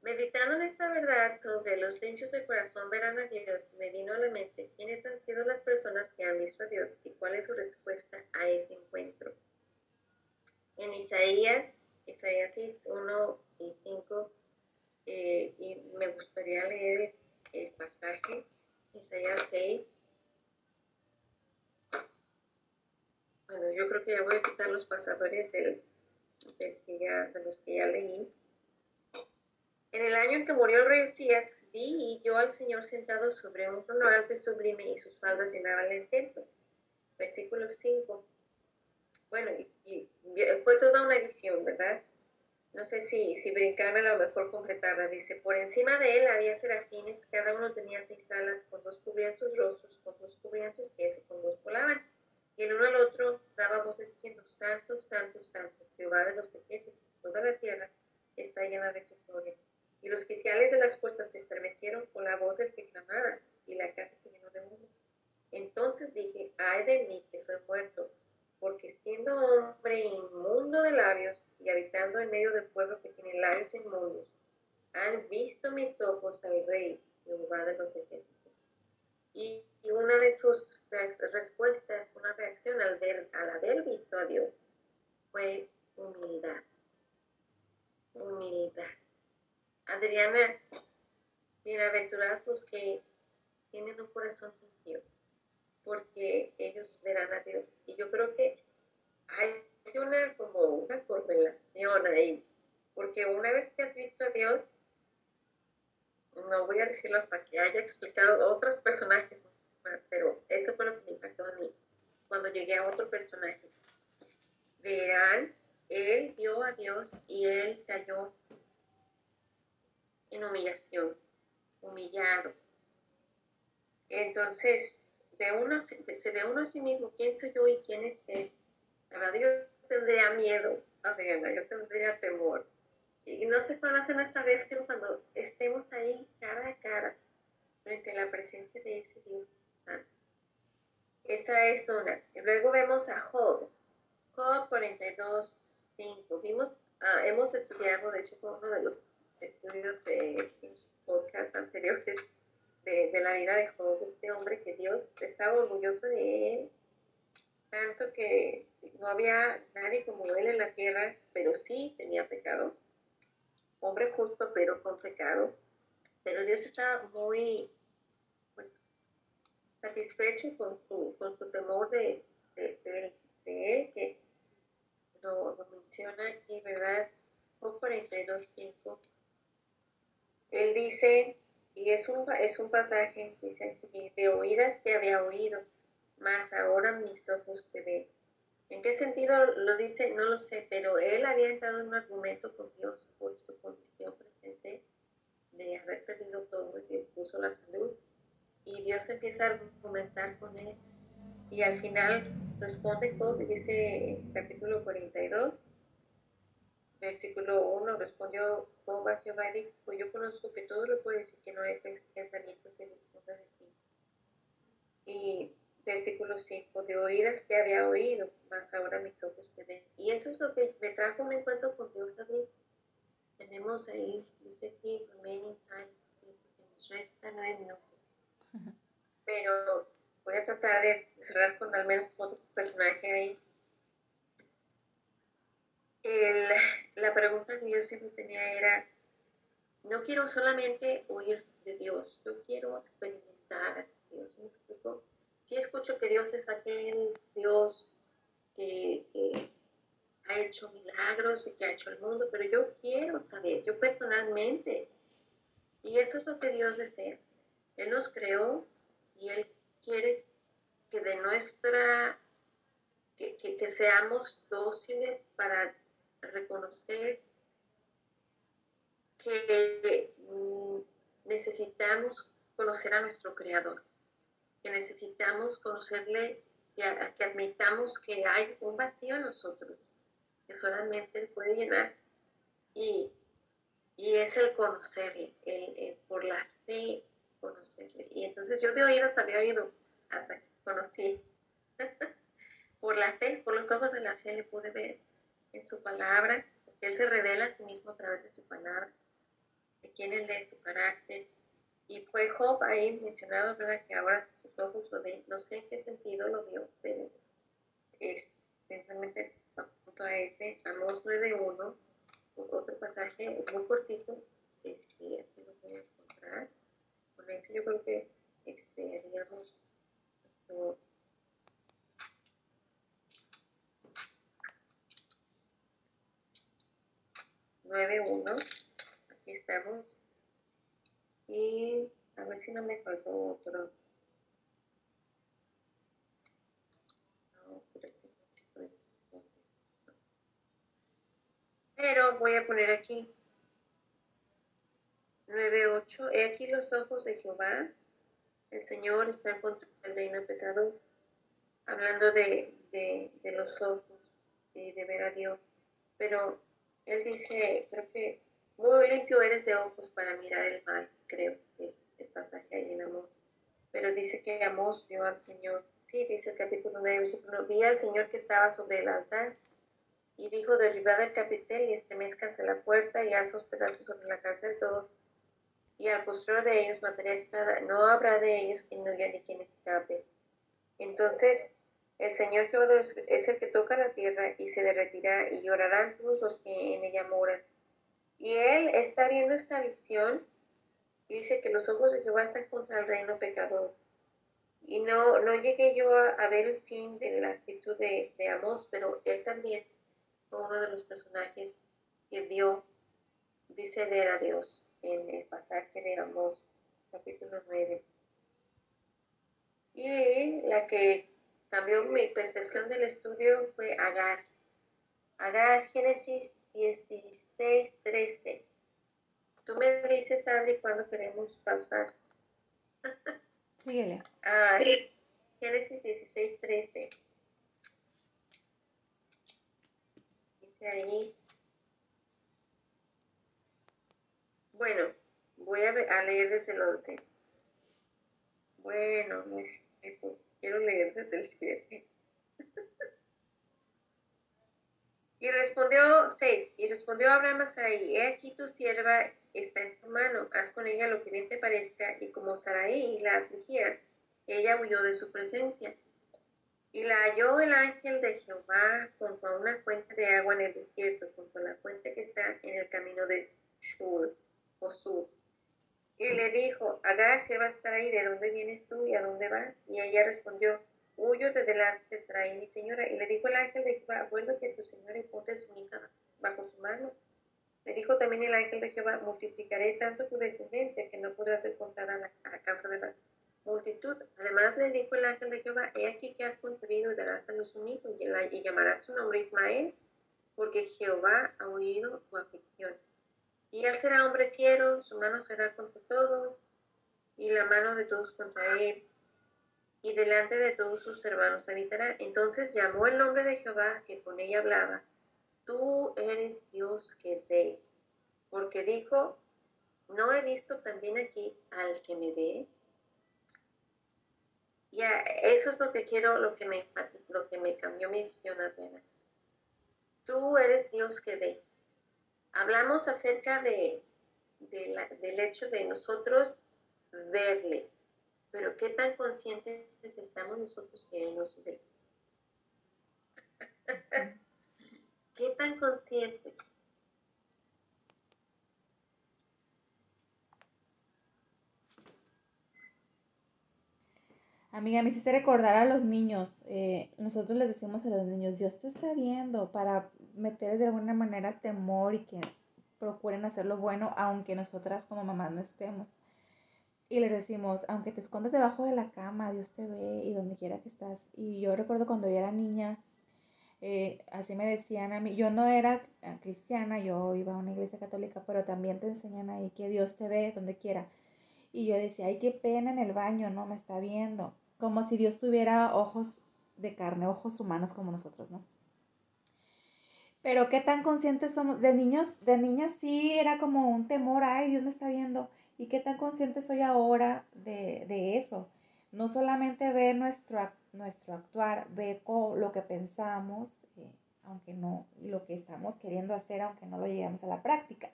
Meditando en esta verdad sobre los limpios de corazón verán a Dios, me vino a la mente quiénes han sido las personas que han visto a Dios y cuál es su respuesta a ese encuentro. En Isaías, Isaías 1 y 5, eh, y me gustaría leer el, pasaje, Isaías 6. Bueno, yo creo que ya voy a quitar los pasadores del, de los que ya leí. En el año en que murió el rey Usías, vi y yo al Señor sentado sobre un trono alto y sublime y sus faldas llenaban el templo. Versículo 5. Bueno, y, fue toda una visión, ¿verdad? No sé si, si brincarme a lo mejor completarla. Dice, por encima de él había serafines, cada uno tenía seis alas, con dos cubrían sus rostros, con dos cubrían sus pies con dos volaban. Y el uno al otro daba voces diciendo, Santo, Santo, Santo, Jehová de los ejércitos, toda la tierra está llena de su gloria. Y los oficiales de las puertas se estremecieron con la voz del que clamaba, y la casa se llenó de humo. Entonces dije, ay de mí que soy muerto, porque siendo hombre inmundo de labios y habitando en medio del pueblo que tiene labios inmundos, han visto mis ojos al rey Jehová de los ejércitos. Y, una de sus respuestas, una reacción al, ver, al haber visto a Dios, fue humildad. Humildad. Adriana, bienaventurados los que tienen un corazón limpio, porque ellos verán a Dios. Y yo creo que hay una como una correlación ahí, porque una vez que has visto a Dios, no voy a decirlo hasta que haya explicado otros personajes, pero eso fue lo que me impactó a mí cuando llegué a otro personaje. Verán, él vio a Dios y él cayó en humillación, humillado. Entonces, de uno, se ve uno a sí mismo, quién soy yo y quién es él. La verdad, yo tendría miedo, Adriana, yo tendría temor. Y no sé cuál va a ser nuestra reacción cuando estemos ahí cara a cara frente a la presencia de ese Dios Esa es una. Y luego vemos a Job. Job 42, 5. Vimos, ah, hemos estudiado, de hecho, uno de los estudios de los podcast anteriores, de, la vida de Job, este hombre que Dios estaba orgulloso de él, tanto que no había nadie como él en la tierra, pero sí tenía pecado. Hombre justo, pero con pecado. Pero Dios estaba muy, pues, satisfecho con su, con su temor de, de, él, que lo, menciona aquí, ¿verdad? Job 42.5. Él dice, y es un, es un pasaje, dice aquí, de oídas te había oído, mas ahora mis ojos te ven. ¿En qué sentido lo dice? No lo sé, pero él había entrado en un argumento con Dios por su condición presente de haber perdido todo y puso la salud. Y Dios empieza a argumentar con él. Y al final responde Job, dice capítulo 42, versículo 1, respondió Job a Jehová y dijo, pues yo conozco que todo lo puedes y que no hay pensamiento que se esconda de ti. Y versículo 5, de oídas te había oído, mas ahora mis ojos te ven. Y eso es lo que me trajo un encuentro con Dios también. Tenemos ahí, dice aquí, remaining time, que nos resta nueve minutos. Pero voy a tratar de cerrar con al menos otro personaje ahí el, la pregunta que yo siempre tenía era, no quiero solamente oír de Dios, yo quiero experimentar a Dios. Sí escucho que Dios es aquel Dios que, ha hecho milagros y que ha hecho el mundo, pero yo quiero saber, yo personalmente, y eso es lo que Dios desea. Él nos creó y Él quiere que de nuestra, que, que seamos dóciles para reconocer que mm, necesitamos conocer a nuestro Creador, que necesitamos conocerle, que, admitamos que hay un vacío en nosotros, que solamente Él puede llenar, y, es el conocerle, el, por la fe conocerle. Y entonces yo de oídas había oído hasta que conocí. por la fe, por los ojos de la fe le pude ver en su palabra, porque Él se revela a sí mismo a través de su palabra, de quién Él es, su carácter. Y fue Job ahí mencionado, ¿verdad? Que ahora sus ojos lo ven. No sé en qué sentido lo vio, pero es simplemente junto a ese, Amos 9.1, otro pasaje muy cortito, este, aquí lo voy a encontrar. Con ese yo creo que este, haríamos 9.1. Aquí estamos. Y a ver si no me faltó otro. pero voy a poner aquí 9.8. He aquí los ojos de Jehová. El Señor está contra el reino pecado. Hablando de, de, de los ojos y de ver a Dios. Pero él dice, creo que muy limpio eres de ojos para mirar el mal, creo que es el pasaje ahí en Amos. Pero dice que Amos vio al Señor. Sí, dice el capítulo 9, versículo, vi al Señor que estaba sobre el altar y dijo, derribad el capitel y estremezcanse la puerta y haz los pedazos sobre la casa de todos. Y al postrar de ellos mataría espada, no habrá de ellos quien no ni quien escape. Entonces el Señor Jehová es el que toca la tierra y se derretirá y llorarán todos los que en ella moran. Y él está viendo esta visión dice que los ojos de Jehová están contra el reino pecador. Y no, no llegué yo a, ver el fin de la actitud de, de Amós, pero él también fue uno de los personajes que vio, dice leer a Dios en el pasaje de Amós, capítulo 9. Y la que cambió mi percepción del estudio fue Agar. Agar, Génesis 16, 13. Tú me dices, Adri, cuando queremos pausar. Síguele. Ah, Génesis 16, 13. Dice ahí. Bueno, voy a, leer desde el 11. Bueno, no es quiero leer desde el 7. y respondió 6. Y respondió respondió Abraham a Sarai, he aquí tu sierva está en tu mano, haz con ella lo que bien te parezca. Y como Sarai la afligía, ella huyó de su presencia. Y la halló el ángel de Jehová junto a una fuente de agua en el desierto, junto a la fuente que está en el camino de Shur o Sur. Y le dijo, Agar, sierva de Sarai, ¿de dónde vienes tú y a dónde vas? Y ella respondió, huyo de delante de Sarai, mi señora. Y le dijo el ángel de Jehová, vuélvete a tu señora y ponte sumisa bajo su mano. Le dijo también el ángel de Jehová, multiplicaré tanto tu descendencia que no podrá ser contada a causa de la multitud. Además le dijo el ángel de Jehová, he aquí que has concebido y darás a luz un hijo y, llamarás su nombre Ismael, porque Jehová ha oído tu aflicción. Y él será hombre fiero, su mano será contra todos y la mano de todos contra él. Y delante de todos sus hermanos habitará. Entonces llamó el nombre de Jehová que con ella hablaba tú eres Dios que ve, porque dijo, ¿no he visto también aquí al que me ve? Ya, eso es lo que quiero, lo que me, lo que me cambió mi visión, Adriana. Tú eres Dios que ve. Hablamos acerca de, del hecho de nosotros verle, pero qué tan conscientes estamos nosotros que Él nos ve. ¿Qué tan consciente? Amiga, me hiciste recordar a los niños. Eh, nosotros les decimos a los niños, Dios te está viendo para meterles de alguna manera temor y que procuren hacer lo bueno, aunque nosotras como mamás no estemos. Y les decimos, aunque te escondas debajo de la cama, Dios te ve y donde quiera que estás. Y yo recuerdo cuando yo era niña, eh, así me decían a mí, yo no era eh, cristiana, yo iba a una iglesia católica, pero también te enseñan ahí que Dios te ve donde quiera. Y yo decía, ay, qué pena en el baño, no me está viendo. Como si Dios tuviera ojos de carne, ojos humanos como nosotros, ¿no? Pero qué tan conscientes somos, de niños, de niñas sí era como un temor, ay, Dios me está viendo. Y qué tan consciente soy ahora de, de eso. No solamente ver nuestro nuestro actuar, ve lo que pensamos, eh, aunque no, lo que estamos queriendo hacer, aunque no lo lleguemos a la práctica.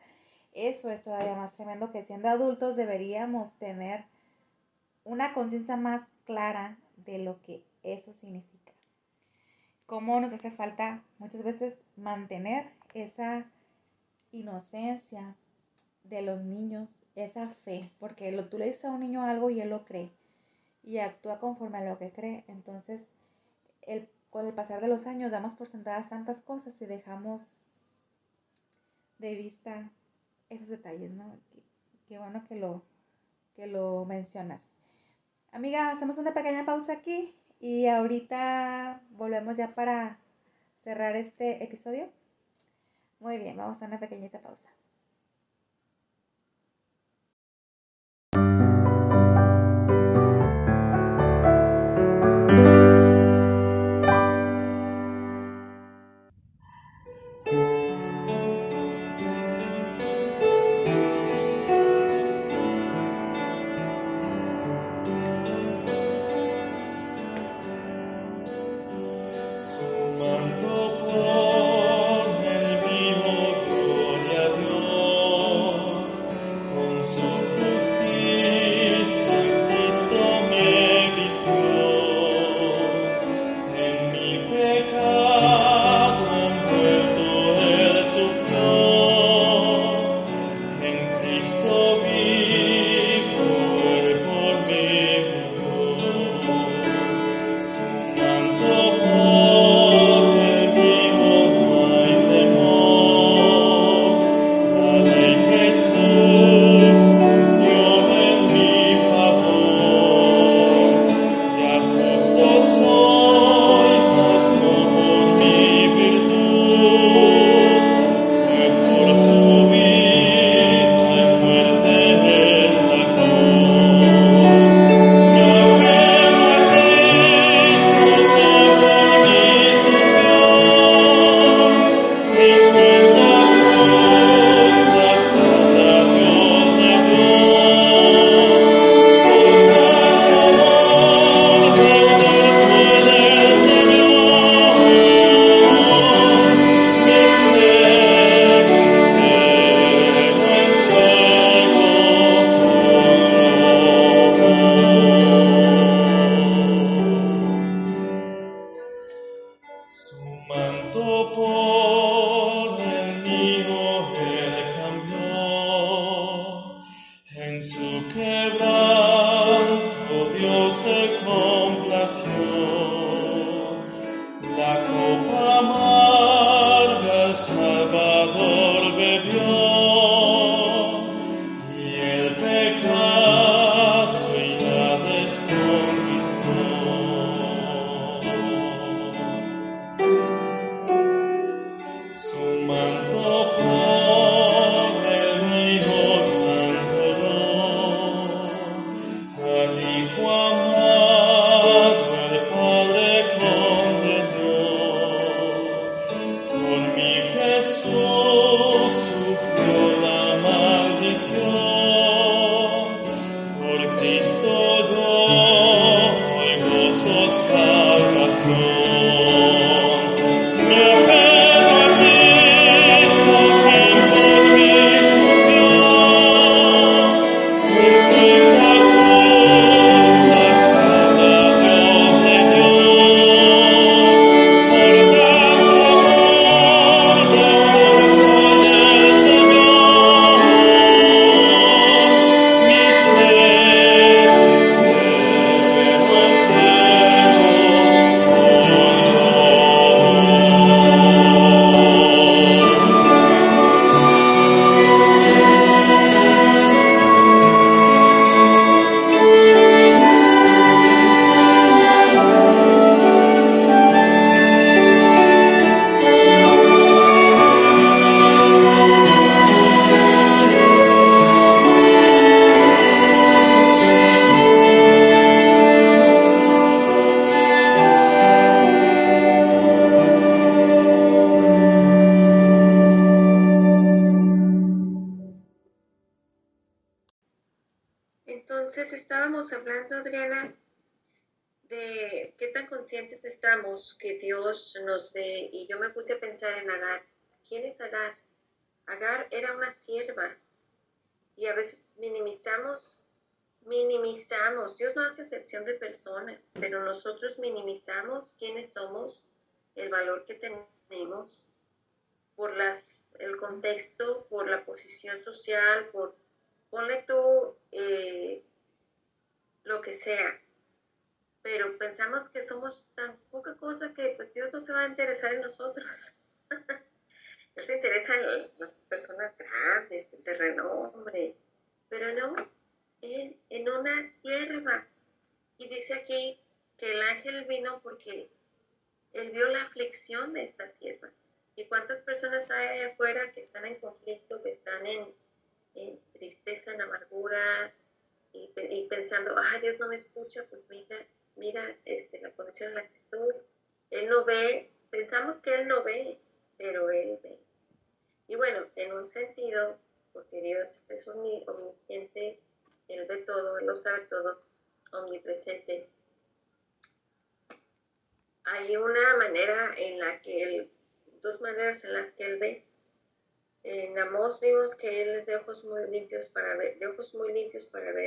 Eso es todavía más tremendo que siendo adultos deberíamos tener una conciencia más clara de lo que eso significa. Cómo nos hace falta muchas veces mantener esa inocencia de los niños, esa fe, porque lo, tú le dices a un niño algo y él lo cree y actúa conforme a lo que cree. Entonces, el, con el pasar de los años damos por sentadas tantas cosas y dejamos de vista esos detalles, ¿no? Qué, bueno que lo, que lo mencionas. Amiga, hacemos una pequeña pausa aquí y ahorita volvemos ya para cerrar este episodio. Muy bien, vamos a una pequeñita pausa.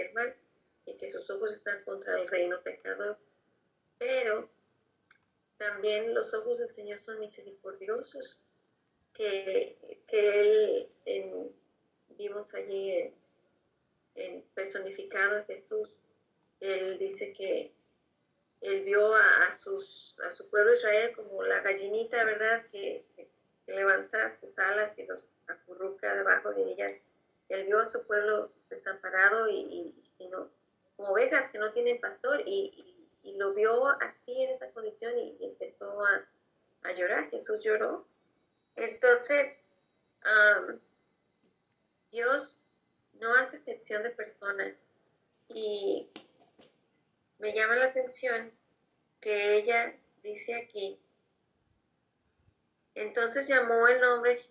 Ver mal y que sus ojos están contra el reino pecador. Pero también los ojos del Señor son misericordiosos, que, que Él vimos allí en, personificado en Jesús. Él dice que él vio a, sus, a su pueblo Israel como la gallinita, ¿verdad? Que, levanta sus alas y los acurruca debajo de ellas. Él vio a su pueblo desamparado y, y sino como ovejas que no tienen pastor y, lo vio así en esa condición y, empezó a, llorar. Jesús lloró. Entonces, Dios no hace excepción de personas y me llama la atención que ella dice aquí, entonces llamó el nombre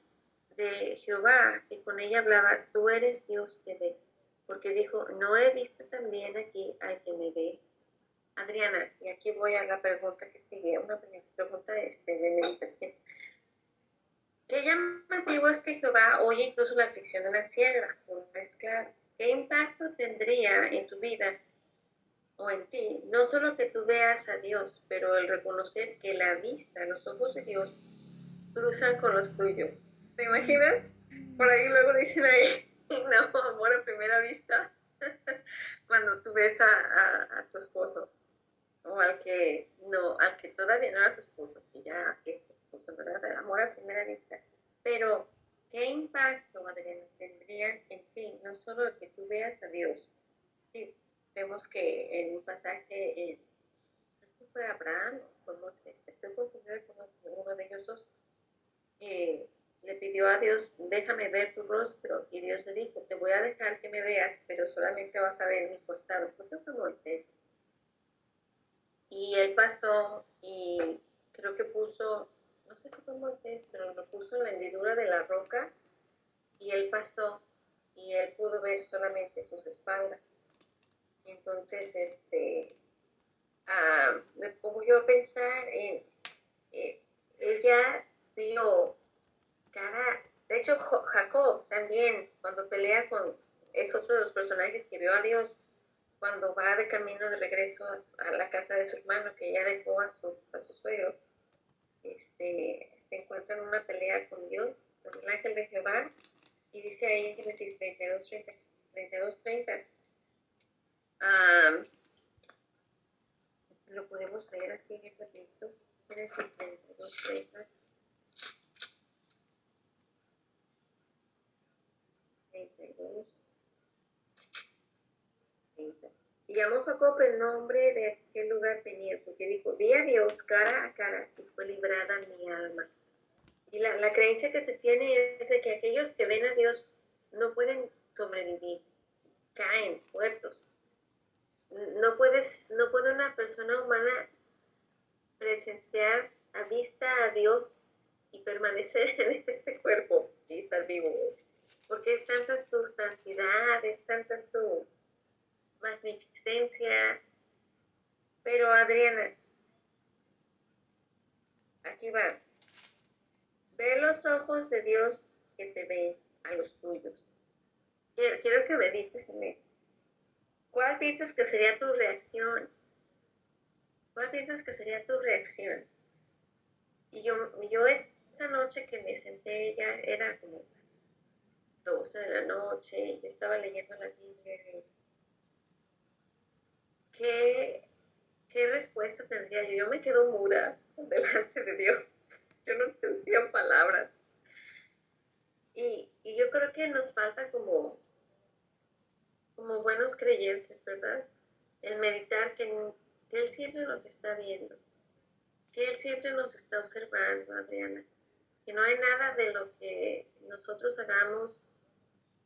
de Jehová, y con ella hablaba, tú eres Dios que ve porque dijo, no he visto también aquí al que me ve. Adriana, y aquí voy a la pregunta que sigue, una pregunta este, de meditación. ¿Qué llamativo es que Jehová oye incluso la aflicción de una sierva, es claro? ¿Qué impacto tendría en tu vida o en ti? No solo que tú veas a Dios, pero el reconocer que la vista, los ojos de Dios cruzan con los tuyos. ¿Te imaginas? Por ahí luego dicen ahí, no, amor a primera vista, cuando tú ves a, tu esposo, o al que no, al que todavía no era tu esposo, que ya es tu esposo, ¿verdad? Amor a primera vista. Pero, ¿qué impacto, Adriana, tendría en ti? No solo que tú veas a Dios. Sí, vemos que en un pasaje, fue Abraham fue Moisés, estoy confundido con uno de ellos dos, eh, le pidió a Dios, déjame ver tu rostro. Y Dios le dijo, te voy a dejar que me veas, pero solamente vas a ver mi costado. Porque fue Moisés. Y él pasó y creo que puso, no sé si fue Moisés, pero lo puso en la hendidura de la roca. Y él pasó y él pudo ver solamente sus espaldas. Entonces, este, ah, me pongo yo a pensar en, eh, él ya vio cara, de hecho Jacob también, cuando pelea con, es otro de los personajes que vio a Dios cuando va de camino de regreso a, la casa de su hermano, que ya dejó a su, a su suegro, este, se encuentra en una pelea con Dios, con el ángel de Jehová, y dice ahí en Génesis 32, 30, 32, 30, lo podemos leer así en el rapidito, Génesis 32, 30. Y llamó Jacob el nombre de aquel lugar tenía, porque dijo, vi a Dios cara a cara y fue librada mi alma. Y la, la creencia que se tiene es de que aquellos que ven a Dios no pueden sobrevivir, caen muertos. No, puedes, no puede una persona humana presenciar a vista a Dios y permanecer en este cuerpo y estar vivo porque es tanta su santidad, es tanta su, magnificencia. Pero Adriana, aquí va. Ve los ojos de Dios que te ven a los tuyos. Quiero, que medites en esto. ¿Cuál piensas que sería tu reacción? ¿Cuál piensas que sería tu reacción? Y yo, yo esa noche que me senté ya era como 12 de la noche y yo estaba leyendo la Biblia. ¿Qué, ¿Qué respuesta tendría yo? Yo me quedo muda delante de Dios. Yo no entendía palabras. Y, y yo creo que nos falta como, como buenos creyentes, ¿verdad? El meditar que, que Él siempre nos está viendo, que Él siempre nos está observando, Adriana, que no hay nada de lo que nosotros hagamos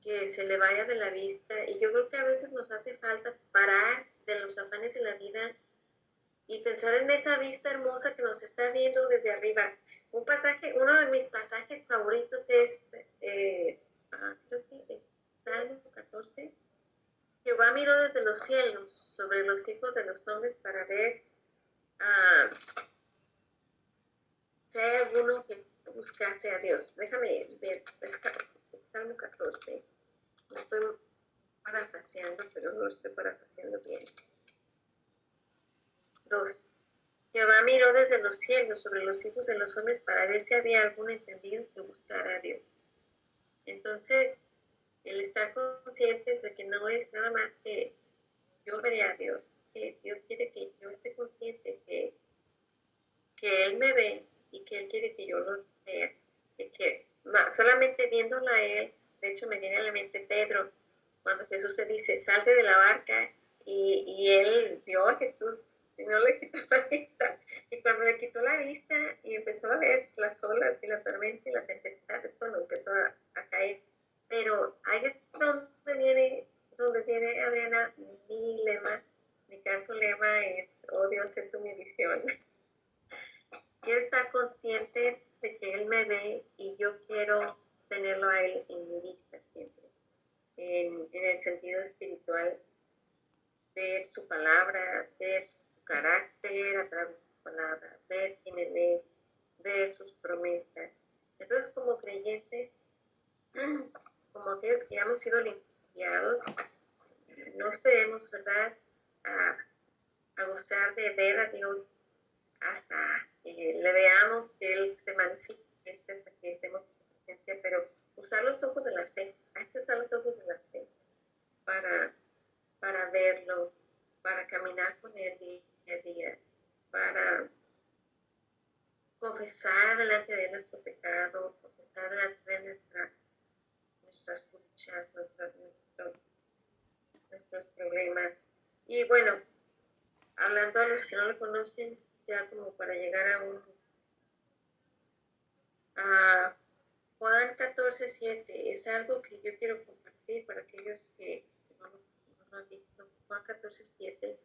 que se le vaya de la vista. Y yo creo que a veces nos hace falta parar de los afanes de la vida y pensar en esa vista hermosa que nos está viendo desde arriba. Un pasaje, uno de mis pasajes favoritos es, eh, ah, creo que es Salmo 14. Jehová miró desde los cielos sobre los hijos de los hombres para ver ah, si hay alguno que buscase a Dios. Déjame ver, Salmo 14. Lo estoy parafraseando, pero no estoy parafraseando bien. Dos. Jehová miró desde los cielos sobre los hijos de los hombres para ver si había algún entendido que buscara a Dios. Entonces, el estar conscientes de que no es nada más que yo veré a Dios, que Dios quiere que yo esté consciente que, que Él me ve y que Él quiere que yo lo vea, y que solamente viéndolo a Él, de hecho me viene a la mente Pedro, cuando Jesús se dice, salte de la barca, y, y él vio a Jesús y no le quitó la vista. Y cuando le quitó la vista y empezó a ver las olas y la tormenta y la tempestad, es cuando empezó a, caer. Pero ahí es donde viene, donde viene Adriana, mi lema, mi canto lema es, oh Dios, sé tu mi visión. quiero estar consciente de que Él me ve y yo quiero tenerlo a Él en mi vista. En, en el sentido espiritual, ver su palabra, ver carácter a través de su palabra, ver quién Él es, ver sus promesas. Entonces, como creyentes, como aquellos que ya hemos sido limpiados, no esperemos, ¿verdad?, a, a gozar de ver a Dios hasta que le veamos que Él se manifieste, que estemos en su presencia, pero usar los ojos de la fe, que usar los ojos de la fe para, para verlo, para caminar con Él día para confesar delante de nuestro pecado, confesar delante de nuestra, nuestras luchas, nuestros problemas. Y bueno, hablando a los que no lo conocen, ya como para llegar a un a Juan 14, 7, es algo que yo quiero compartir para aquellos que no, han visto. Juan 14, 7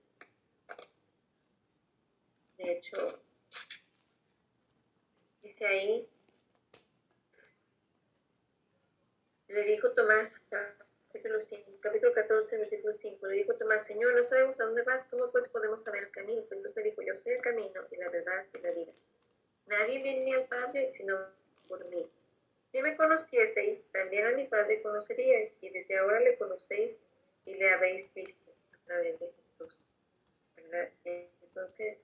de hecho, dice ahí, le dijo Tomás, capítulo, 5, capítulo 14, versículo 5, le dijo Tomás, Señor, no sabemos a dónde vas, ¿cómo pues podemos saber el camino? Jesús le dijo, yo soy el camino y la verdad y la vida. Nadie viene al Padre sino por mí. Si me conocieseis, también a mi Padre conoceríais, y desde ahora le conocéis y le habéis visto a través de Jesús. Entonces,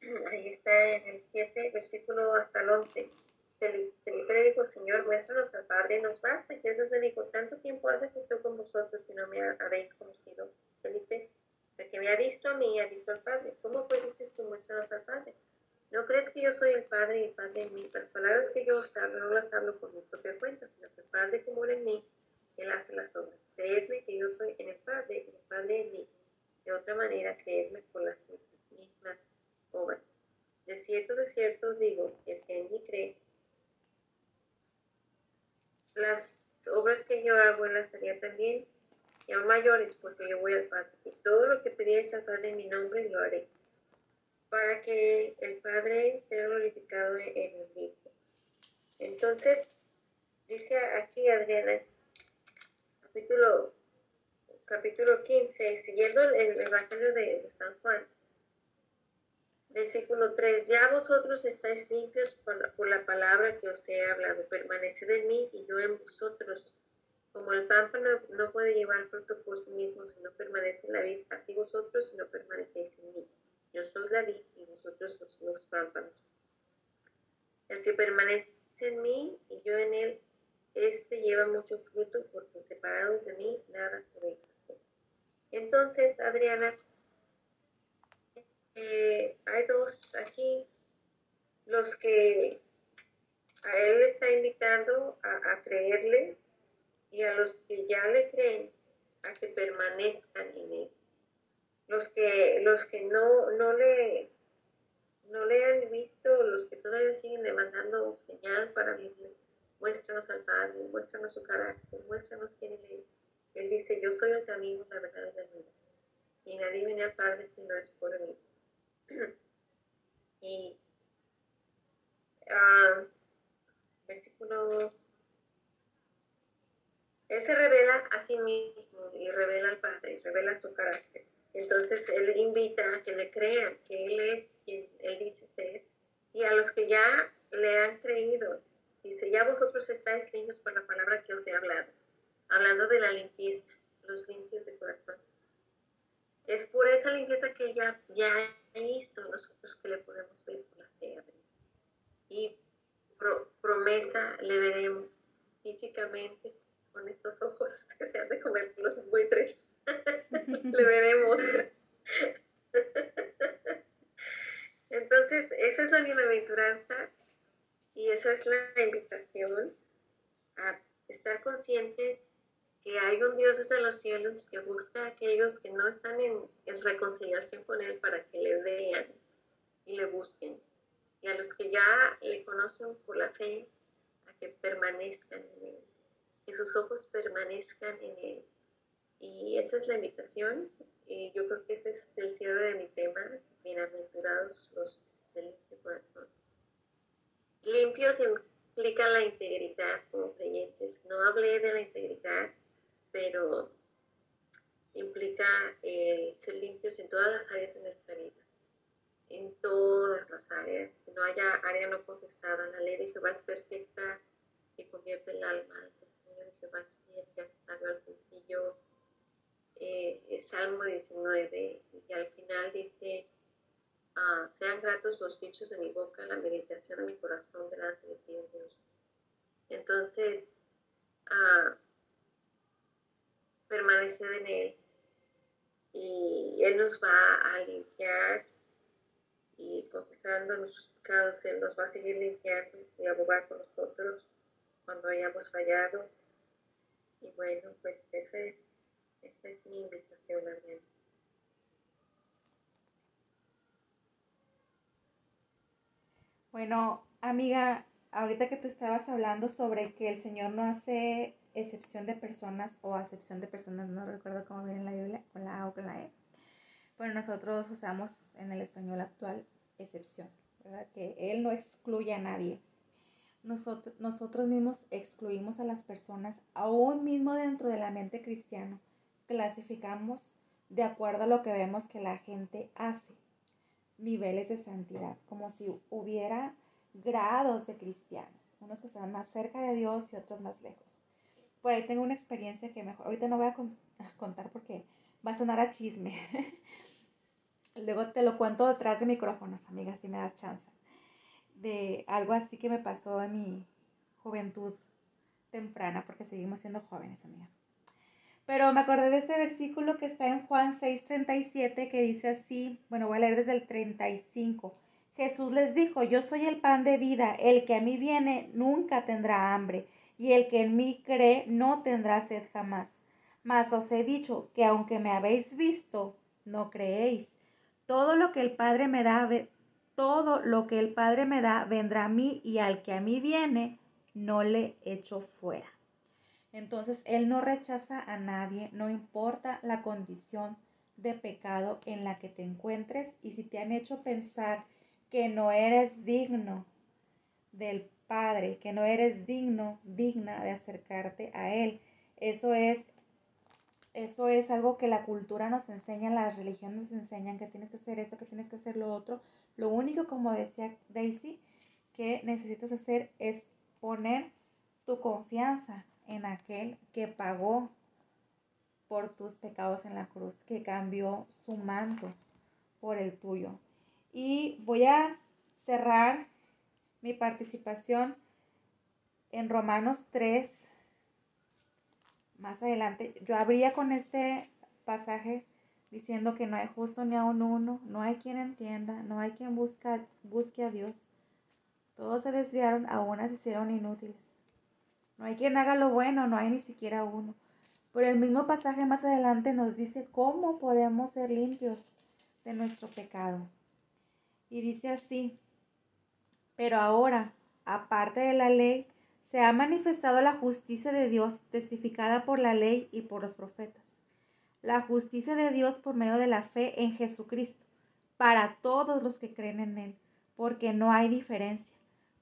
ahí está en el 7, versículo hasta el 11. Felipe le dijo, Señor, muéstranos al Padre, nos basta. Jesús le dijo, tanto tiempo hace que estoy con vosotros y no me habéis conocido. Felipe, el que me ha visto a mí, ha visto al Padre. ¿Cómo pues dices tú, muéstranos al Padre? ¿No crees que yo soy el Padre y el Padre en mí? Las palabras que yo os hablo no las hablo por mi propia cuenta, sino que el Padre que mora en mí, Él hace las obras. Creedme que yo soy en el Padre y el Padre en mí. De otra manera, creedme por las mismas obras. De cierto, de cierto os digo, el que en mí cree, las obras que yo hago en las haría también, y aún mayores, porque yo voy al Padre. Y todo lo que pedíais al Padre en mi nombre, lo haré, para que el Padre sea glorificado en el Hijo. Entonces, dice aquí Adriana, capítulo capítulo 15, siguiendo el Evangelio de, San Juan, versículo 3, ya vosotros estáis limpios por la, palabra que os he hablado, permaneced en mí y yo en vosotros. Como el pámpano no puede llevar fruto por sí mismo si no permanece en la vid, así vosotros si no permanecéis en mí. Yo soy la vid y vosotros sois los pámpanos. El que permanece en mí y yo en él, este lleva mucho fruto porque separados de mí nada podéis hacer. Entonces, Adriana, eh, hay dos aquí, los que a él le está invitando a, creerle y a los que ya le creen a que permanezcan en él. Los que, los que no, no le no le han visto, los que todavía siguen demandando señal para verle, muéstranos al Padre, muéstranos su carácter, muéstranos quién Él es. Él dice, yo soy el camino, la verdad y la vida. Y nadie viene al Padre si no es por mí. y uh, versículo él se revela a sí mismo y revela al Padre, revela su carácter. Entonces Él invita a que le crean que Él es quien Él dice ser. Y a los que ya le han creído, dice, ya vosotros estáis limpios por la palabra que os he hablado. Hablando de la limpieza, los limpios de corazón. Es por esa limpieza que ella ya hizo nosotros que le podemos ver por la fe. Y promesa le veremos físicamente con estos ojos que se han de comer los buitres. Le veremos. Entonces, esa es la bienaventuranza y esa es la invitación a estar conscientes que hay un Dios desde los cielos que busca a aquellos que no están en, en, reconciliación con Él para que le vean y le busquen. Y a los que ya le conocen por la fe, a que permanezcan en Él, que sus ojos permanezcan en Él y esa es la invitación. Y yo creo que ese es el cierre de mi tema. Bienaventurados los de limpio corazón. Limpios implica la integridad como creyentes. No hablé de la integridad, pero implica el ser limpios en todas las áreas de nuestra vida. En todas las áreas. Que no haya área no contestada. La ley de Jehová es perfecta que convierte el alma. El testimonio de Jehová es que al sencillo eh, Salmo 19 y al final dice, ah, sean gratos los dichos de mi boca, la meditación de mi corazón delante de ti, Dios. Entonces, ah, permanecer en Él y Él nos va a limpiar y confesando nuestros pecados, Él nos va a seguir limpiando y abogar con nosotros cuando hayamos fallado. Y bueno, pues ese es esta es mi invitación, Adriana. Bueno, amiga, ahorita que tú estabas hablando sobre que el Señor no hace excepción de personas o acepción de personas, no recuerdo cómo viene en la Biblia, con la A o con la E, pero nosotros usamos en el español actual excepción, ¿verdad? Que Él no excluye a nadie. Nosotros, nosotros mismos excluimos a las personas, aún mismo dentro de la mente cristiana clasificamos de acuerdo a lo que vemos que la gente hace, niveles de santidad, como si hubiera grados de cristianos, unos que están más cerca de Dios y otros más lejos. Por ahí tengo una experiencia que mejor, ahorita no voy a, contar porque va a sonar a chisme. Luego te lo cuento detrás de micrófonos, amiga, si me das chance. De algo así que me pasó en mi juventud temprana, porque seguimos siendo jóvenes, amiga. Pero me acordé de ese versículo que está en Juan 6:37 que dice así, bueno, voy a leer desde el 35. Jesús les dijo, yo soy el pan de vida, el que a mí viene nunca tendrá hambre, y el que en mí cree no tendrá sed jamás. Mas os he dicho que aunque me habéis visto, no creéis. Todo lo que el Padre me da, todo lo que el Padre me da vendrá a mí, y al que a mí viene, no le echo fuera. Entonces, Él no rechaza a nadie, no importa la condición de pecado en la que te encuentres y si te han hecho pensar que no eres digno del Padre, que no eres digno, digna de acercarte a Él. Eso es eso es algo que la cultura nos enseña, las religiones nos enseñan que tienes que hacer esto, que tienes que hacer lo otro. Lo único, como decía Daisy, que necesitas hacer es poner tu confianza en aquel que pagó por tus pecados en la cruz, que cambió su manto por el tuyo. Y voy a cerrar mi participación en Romanos 3. Más adelante, yo abría con este pasaje diciendo que no hay justo ni aun uno, no hay quien entienda, no hay quien busca, busque a Dios. Todos se desviaron, aún se hicieron inútiles. No hay quien haga lo bueno, no hay ni siquiera uno. Pero el mismo pasaje más adelante nos dice cómo podemos ser limpios de nuestro pecado. Y dice así, pero ahora, aparte de la ley, se ha manifestado la justicia de Dios testificada por la ley y por los profetas. La justicia de Dios por medio de la fe en Jesucristo, para todos los que creen en Él, porque no hay diferencia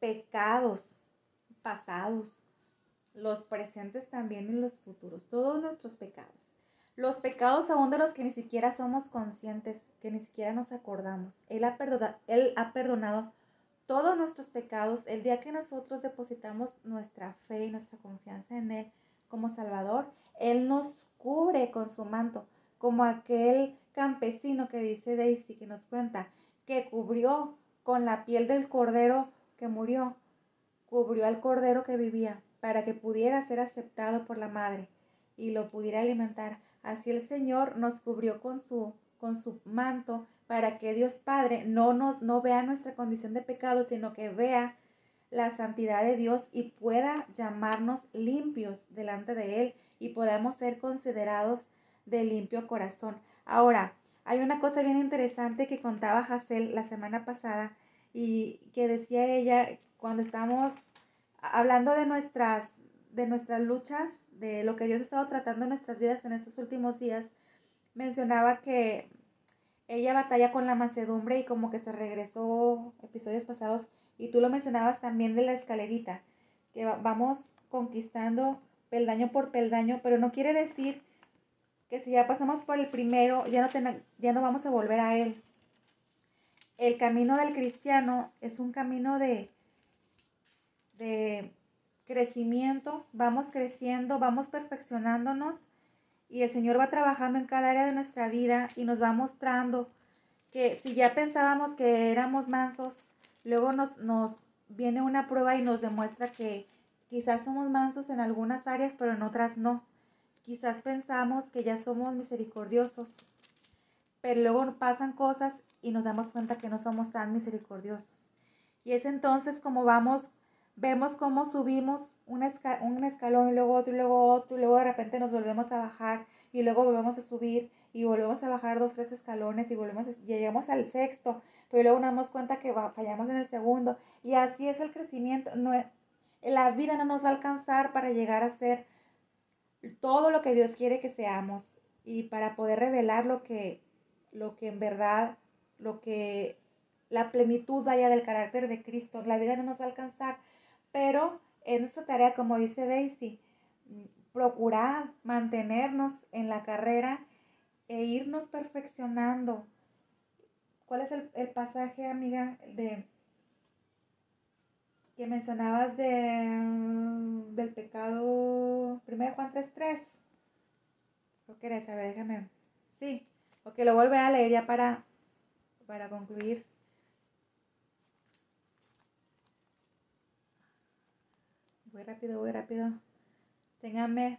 pecados pasados, los presentes también y los futuros, todos nuestros pecados. Los pecados aún de los que ni siquiera somos conscientes, que ni siquiera nos acordamos. Él ha, perdonado, él ha perdonado todos nuestros pecados el día que nosotros depositamos nuestra fe y nuestra confianza en Él como Salvador. Él nos cubre con su manto, como aquel campesino que dice Daisy, que nos cuenta, que cubrió con la piel del cordero que murió, cubrió al cordero que vivía, para que pudiera ser aceptado por la madre y lo pudiera alimentar. Así el Señor nos cubrió con su, con su manto para que Dios Padre no, nos, no vea nuestra condición de pecado, sino que vea la santidad de Dios y pueda llamarnos limpios delante de Él y podamos ser considerados de limpio corazón. Ahora, hay una cosa bien interesante que contaba Hazel la semana pasada y que decía ella cuando estamos hablando de nuestras de nuestras luchas, de lo que Dios ha estado tratando en nuestras vidas en estos últimos días, mencionaba que ella batalla con la mansedumbre y como que se regresó episodios pasados y tú lo mencionabas también de la escalerita, que vamos conquistando peldaño por peldaño, pero no quiere decir que si ya pasamos por el primero, ya no, ya no vamos a volver a él el camino del cristiano es un camino de, de crecimiento, vamos creciendo, vamos perfeccionándonos y el Señor va trabajando en cada área de nuestra vida y nos va mostrando que si ya pensábamos que éramos mansos, luego nos, nos viene una prueba y nos demuestra que quizás somos mansos en algunas áreas, pero en otras no. Quizás pensamos que ya somos misericordiosos, pero luego pasan cosas y nos damos cuenta que no somos tan misericordiosos. Y es entonces como vamos, vemos cómo subimos un, un escalón y luego otro y luego otro y luego de repente nos volvemos a bajar y luego volvemos a subir y volvemos a bajar dos, tres escalones y volvemos a, llegamos al sexto, pero luego nos damos cuenta que fallamos en el segundo y así es el crecimiento. No, la vida no nos va a alcanzar para llegar a ser todo lo que Dios quiere que seamos y para poder revelar lo que, lo que en verdad lo que la plenitud vaya del carácter de Cristo. La vida no nos va a alcanzar, pero es nuestra tarea, como dice Daisy, procurar mantenernos en la carrera e irnos perfeccionando. ¿Cuál es el, pasaje, amiga, de que mencionabas de, del pecado? Primero Juan 3.3. ¿Lo querés saber? Déjame. Sí. Ok, lo vuelve a leer ya para para concluir, voy rápido, voy rápido. Ténganme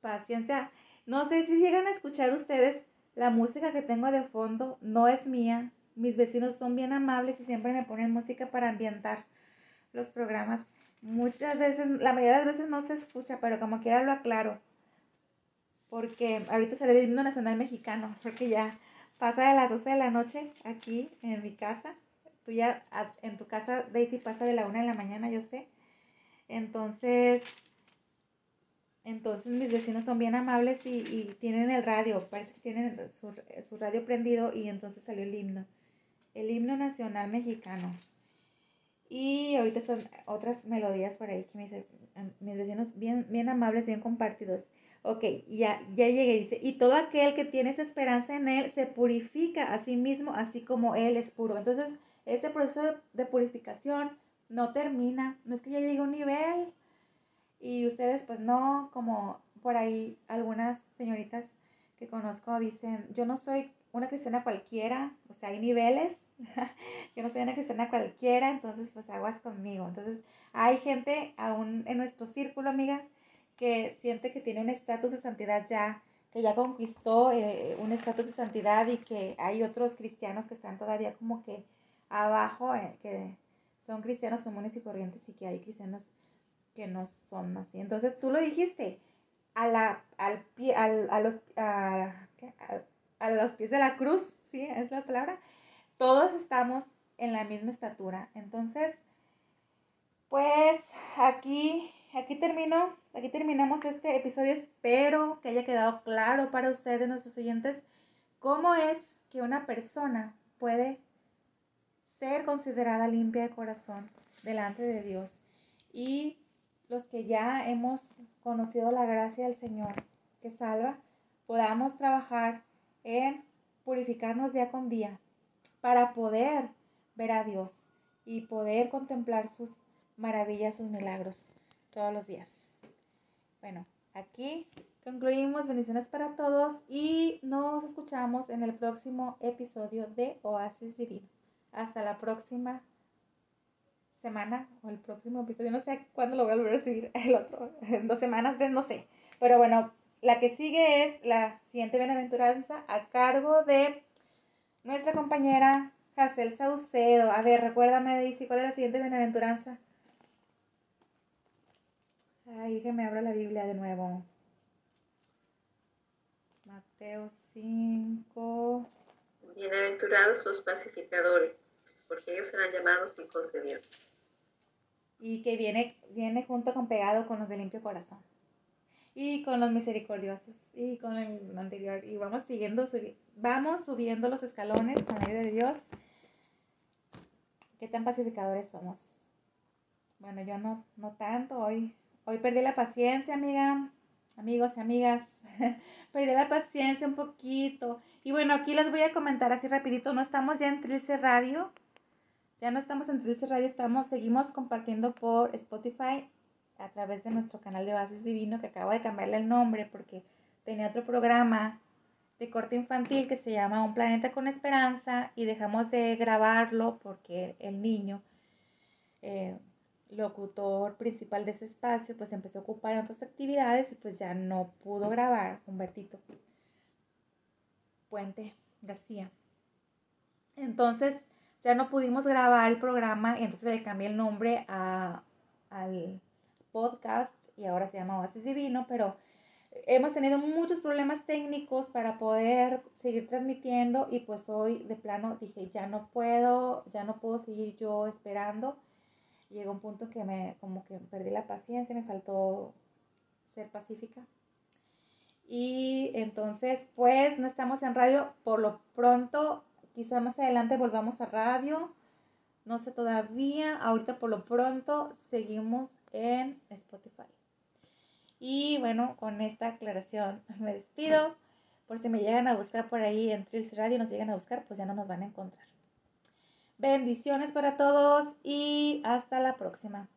paciencia. No sé si llegan a escuchar ustedes la música que tengo de fondo, no es mía. Mis vecinos son bien amables y siempre me ponen música para ambientar los programas. Muchas veces, la mayoría de las veces no se escucha, pero como quiera lo aclaro porque ahorita sale el himno nacional mexicano, porque ya pasa de las 12 de la noche aquí en mi casa. Tú ya en tu casa, Daisy, pasa de la 1 de la mañana, yo sé. Entonces, entonces mis vecinos son bien amables y, tienen el radio, parece que tienen su, su, radio prendido y entonces salió el himno, el himno nacional mexicano. Y ahorita son otras melodías por ahí que me dicen mis vecinos bien, bien amables, bien compartidos. Ok, ya, ya llegué, dice, y todo aquel que tiene esa esperanza en Él se purifica a sí mismo, así como Él es puro. Entonces, este proceso de purificación no termina, no es que ya llegue a un nivel y ustedes pues no, como por ahí algunas señoritas que conozco dicen, yo no soy una cristiana cualquiera, o sea, hay niveles, yo no soy una cristiana cualquiera, entonces pues aguas conmigo. Entonces, hay gente aún en nuestro círculo, amiga, que siente que tiene un estatus de santidad ya, que ya conquistó eh, un estatus de santidad y que hay otros cristianos que están todavía como que abajo, eh, que son cristianos comunes y corrientes y que hay cristianos que no son así. Entonces tú lo dijiste, a, la, al pie, al, a, los, a, a los pies de la cruz, ¿sí? Es la palabra. Todos estamos en la misma estatura. Entonces, pues aquí aquí termino, aquí terminamos este episodio. Espero que haya quedado claro para ustedes, nuestros oyentes, cómo es que una persona puede ser considerada limpia de corazón delante de Dios. Y los que ya hemos conocido la gracia del Señor que salva, podamos trabajar en purificarnos día con día para poder ver a Dios y poder contemplar sus maravillas, sus milagros todos los días. Bueno, aquí concluimos. Bendiciones para todos y nos escuchamos en el próximo episodio de Oasis Divino. Hasta la próxima semana o el próximo episodio. No sé cuándo lo voy a volver a subir el otro. En dos semanas, no sé. Pero bueno, la que sigue es la siguiente bienaventuranza a cargo de nuestra compañera Hazel Saucedo. A ver, recuérdame, Daisy, ¿cuál es la siguiente bienaventuranza? Ay, que me abra la Biblia de nuevo. Mateo 5. Bienaventurados los pacificadores, porque ellos serán llamados hijos de Dios. Y que viene, viene junto con pegado con los de limpio corazón. Y con los misericordiosos. Y con el anterior. Y vamos siguiendo, vamos subiendo los escalones con la ayuda de Dios. ¿Qué tan pacificadores somos? Bueno, yo no, no tanto hoy Hoy perdí la paciencia, amiga, amigos y amigas. perdí la paciencia un poquito. Y bueno, aquí les voy a comentar así rapidito. No estamos ya en Trilce Radio. Ya no estamos en Trilce Radio, estamos, seguimos compartiendo por Spotify a través de nuestro canal de Bases Divino, que acabo de cambiarle el nombre porque tenía otro programa de corte infantil que se llama Un Planeta con Esperanza y dejamos de grabarlo porque el niño eh, locutor principal de ese espacio, pues empezó a ocupar otras actividades y pues ya no pudo grabar Humbertito Puente García. Entonces ya no pudimos grabar el programa entonces le cambié el nombre a, al podcast y ahora se llama Oasis Divino, pero hemos tenido muchos problemas técnicos para poder seguir transmitiendo y pues hoy de plano dije ya no puedo, ya no puedo seguir yo esperando llegó un punto que me, como que perdí la paciencia, me faltó ser pacífica. Y entonces, pues, no estamos en radio por lo pronto, quizá más adelante volvamos a radio, no sé todavía, ahorita por lo pronto seguimos en Spotify. Y bueno, con esta aclaración me despido. Por si me llegan a buscar por ahí en Trills Radio, nos llegan a buscar, pues ya no nos van a encontrar. Bendiciones para todos y hasta la próxima.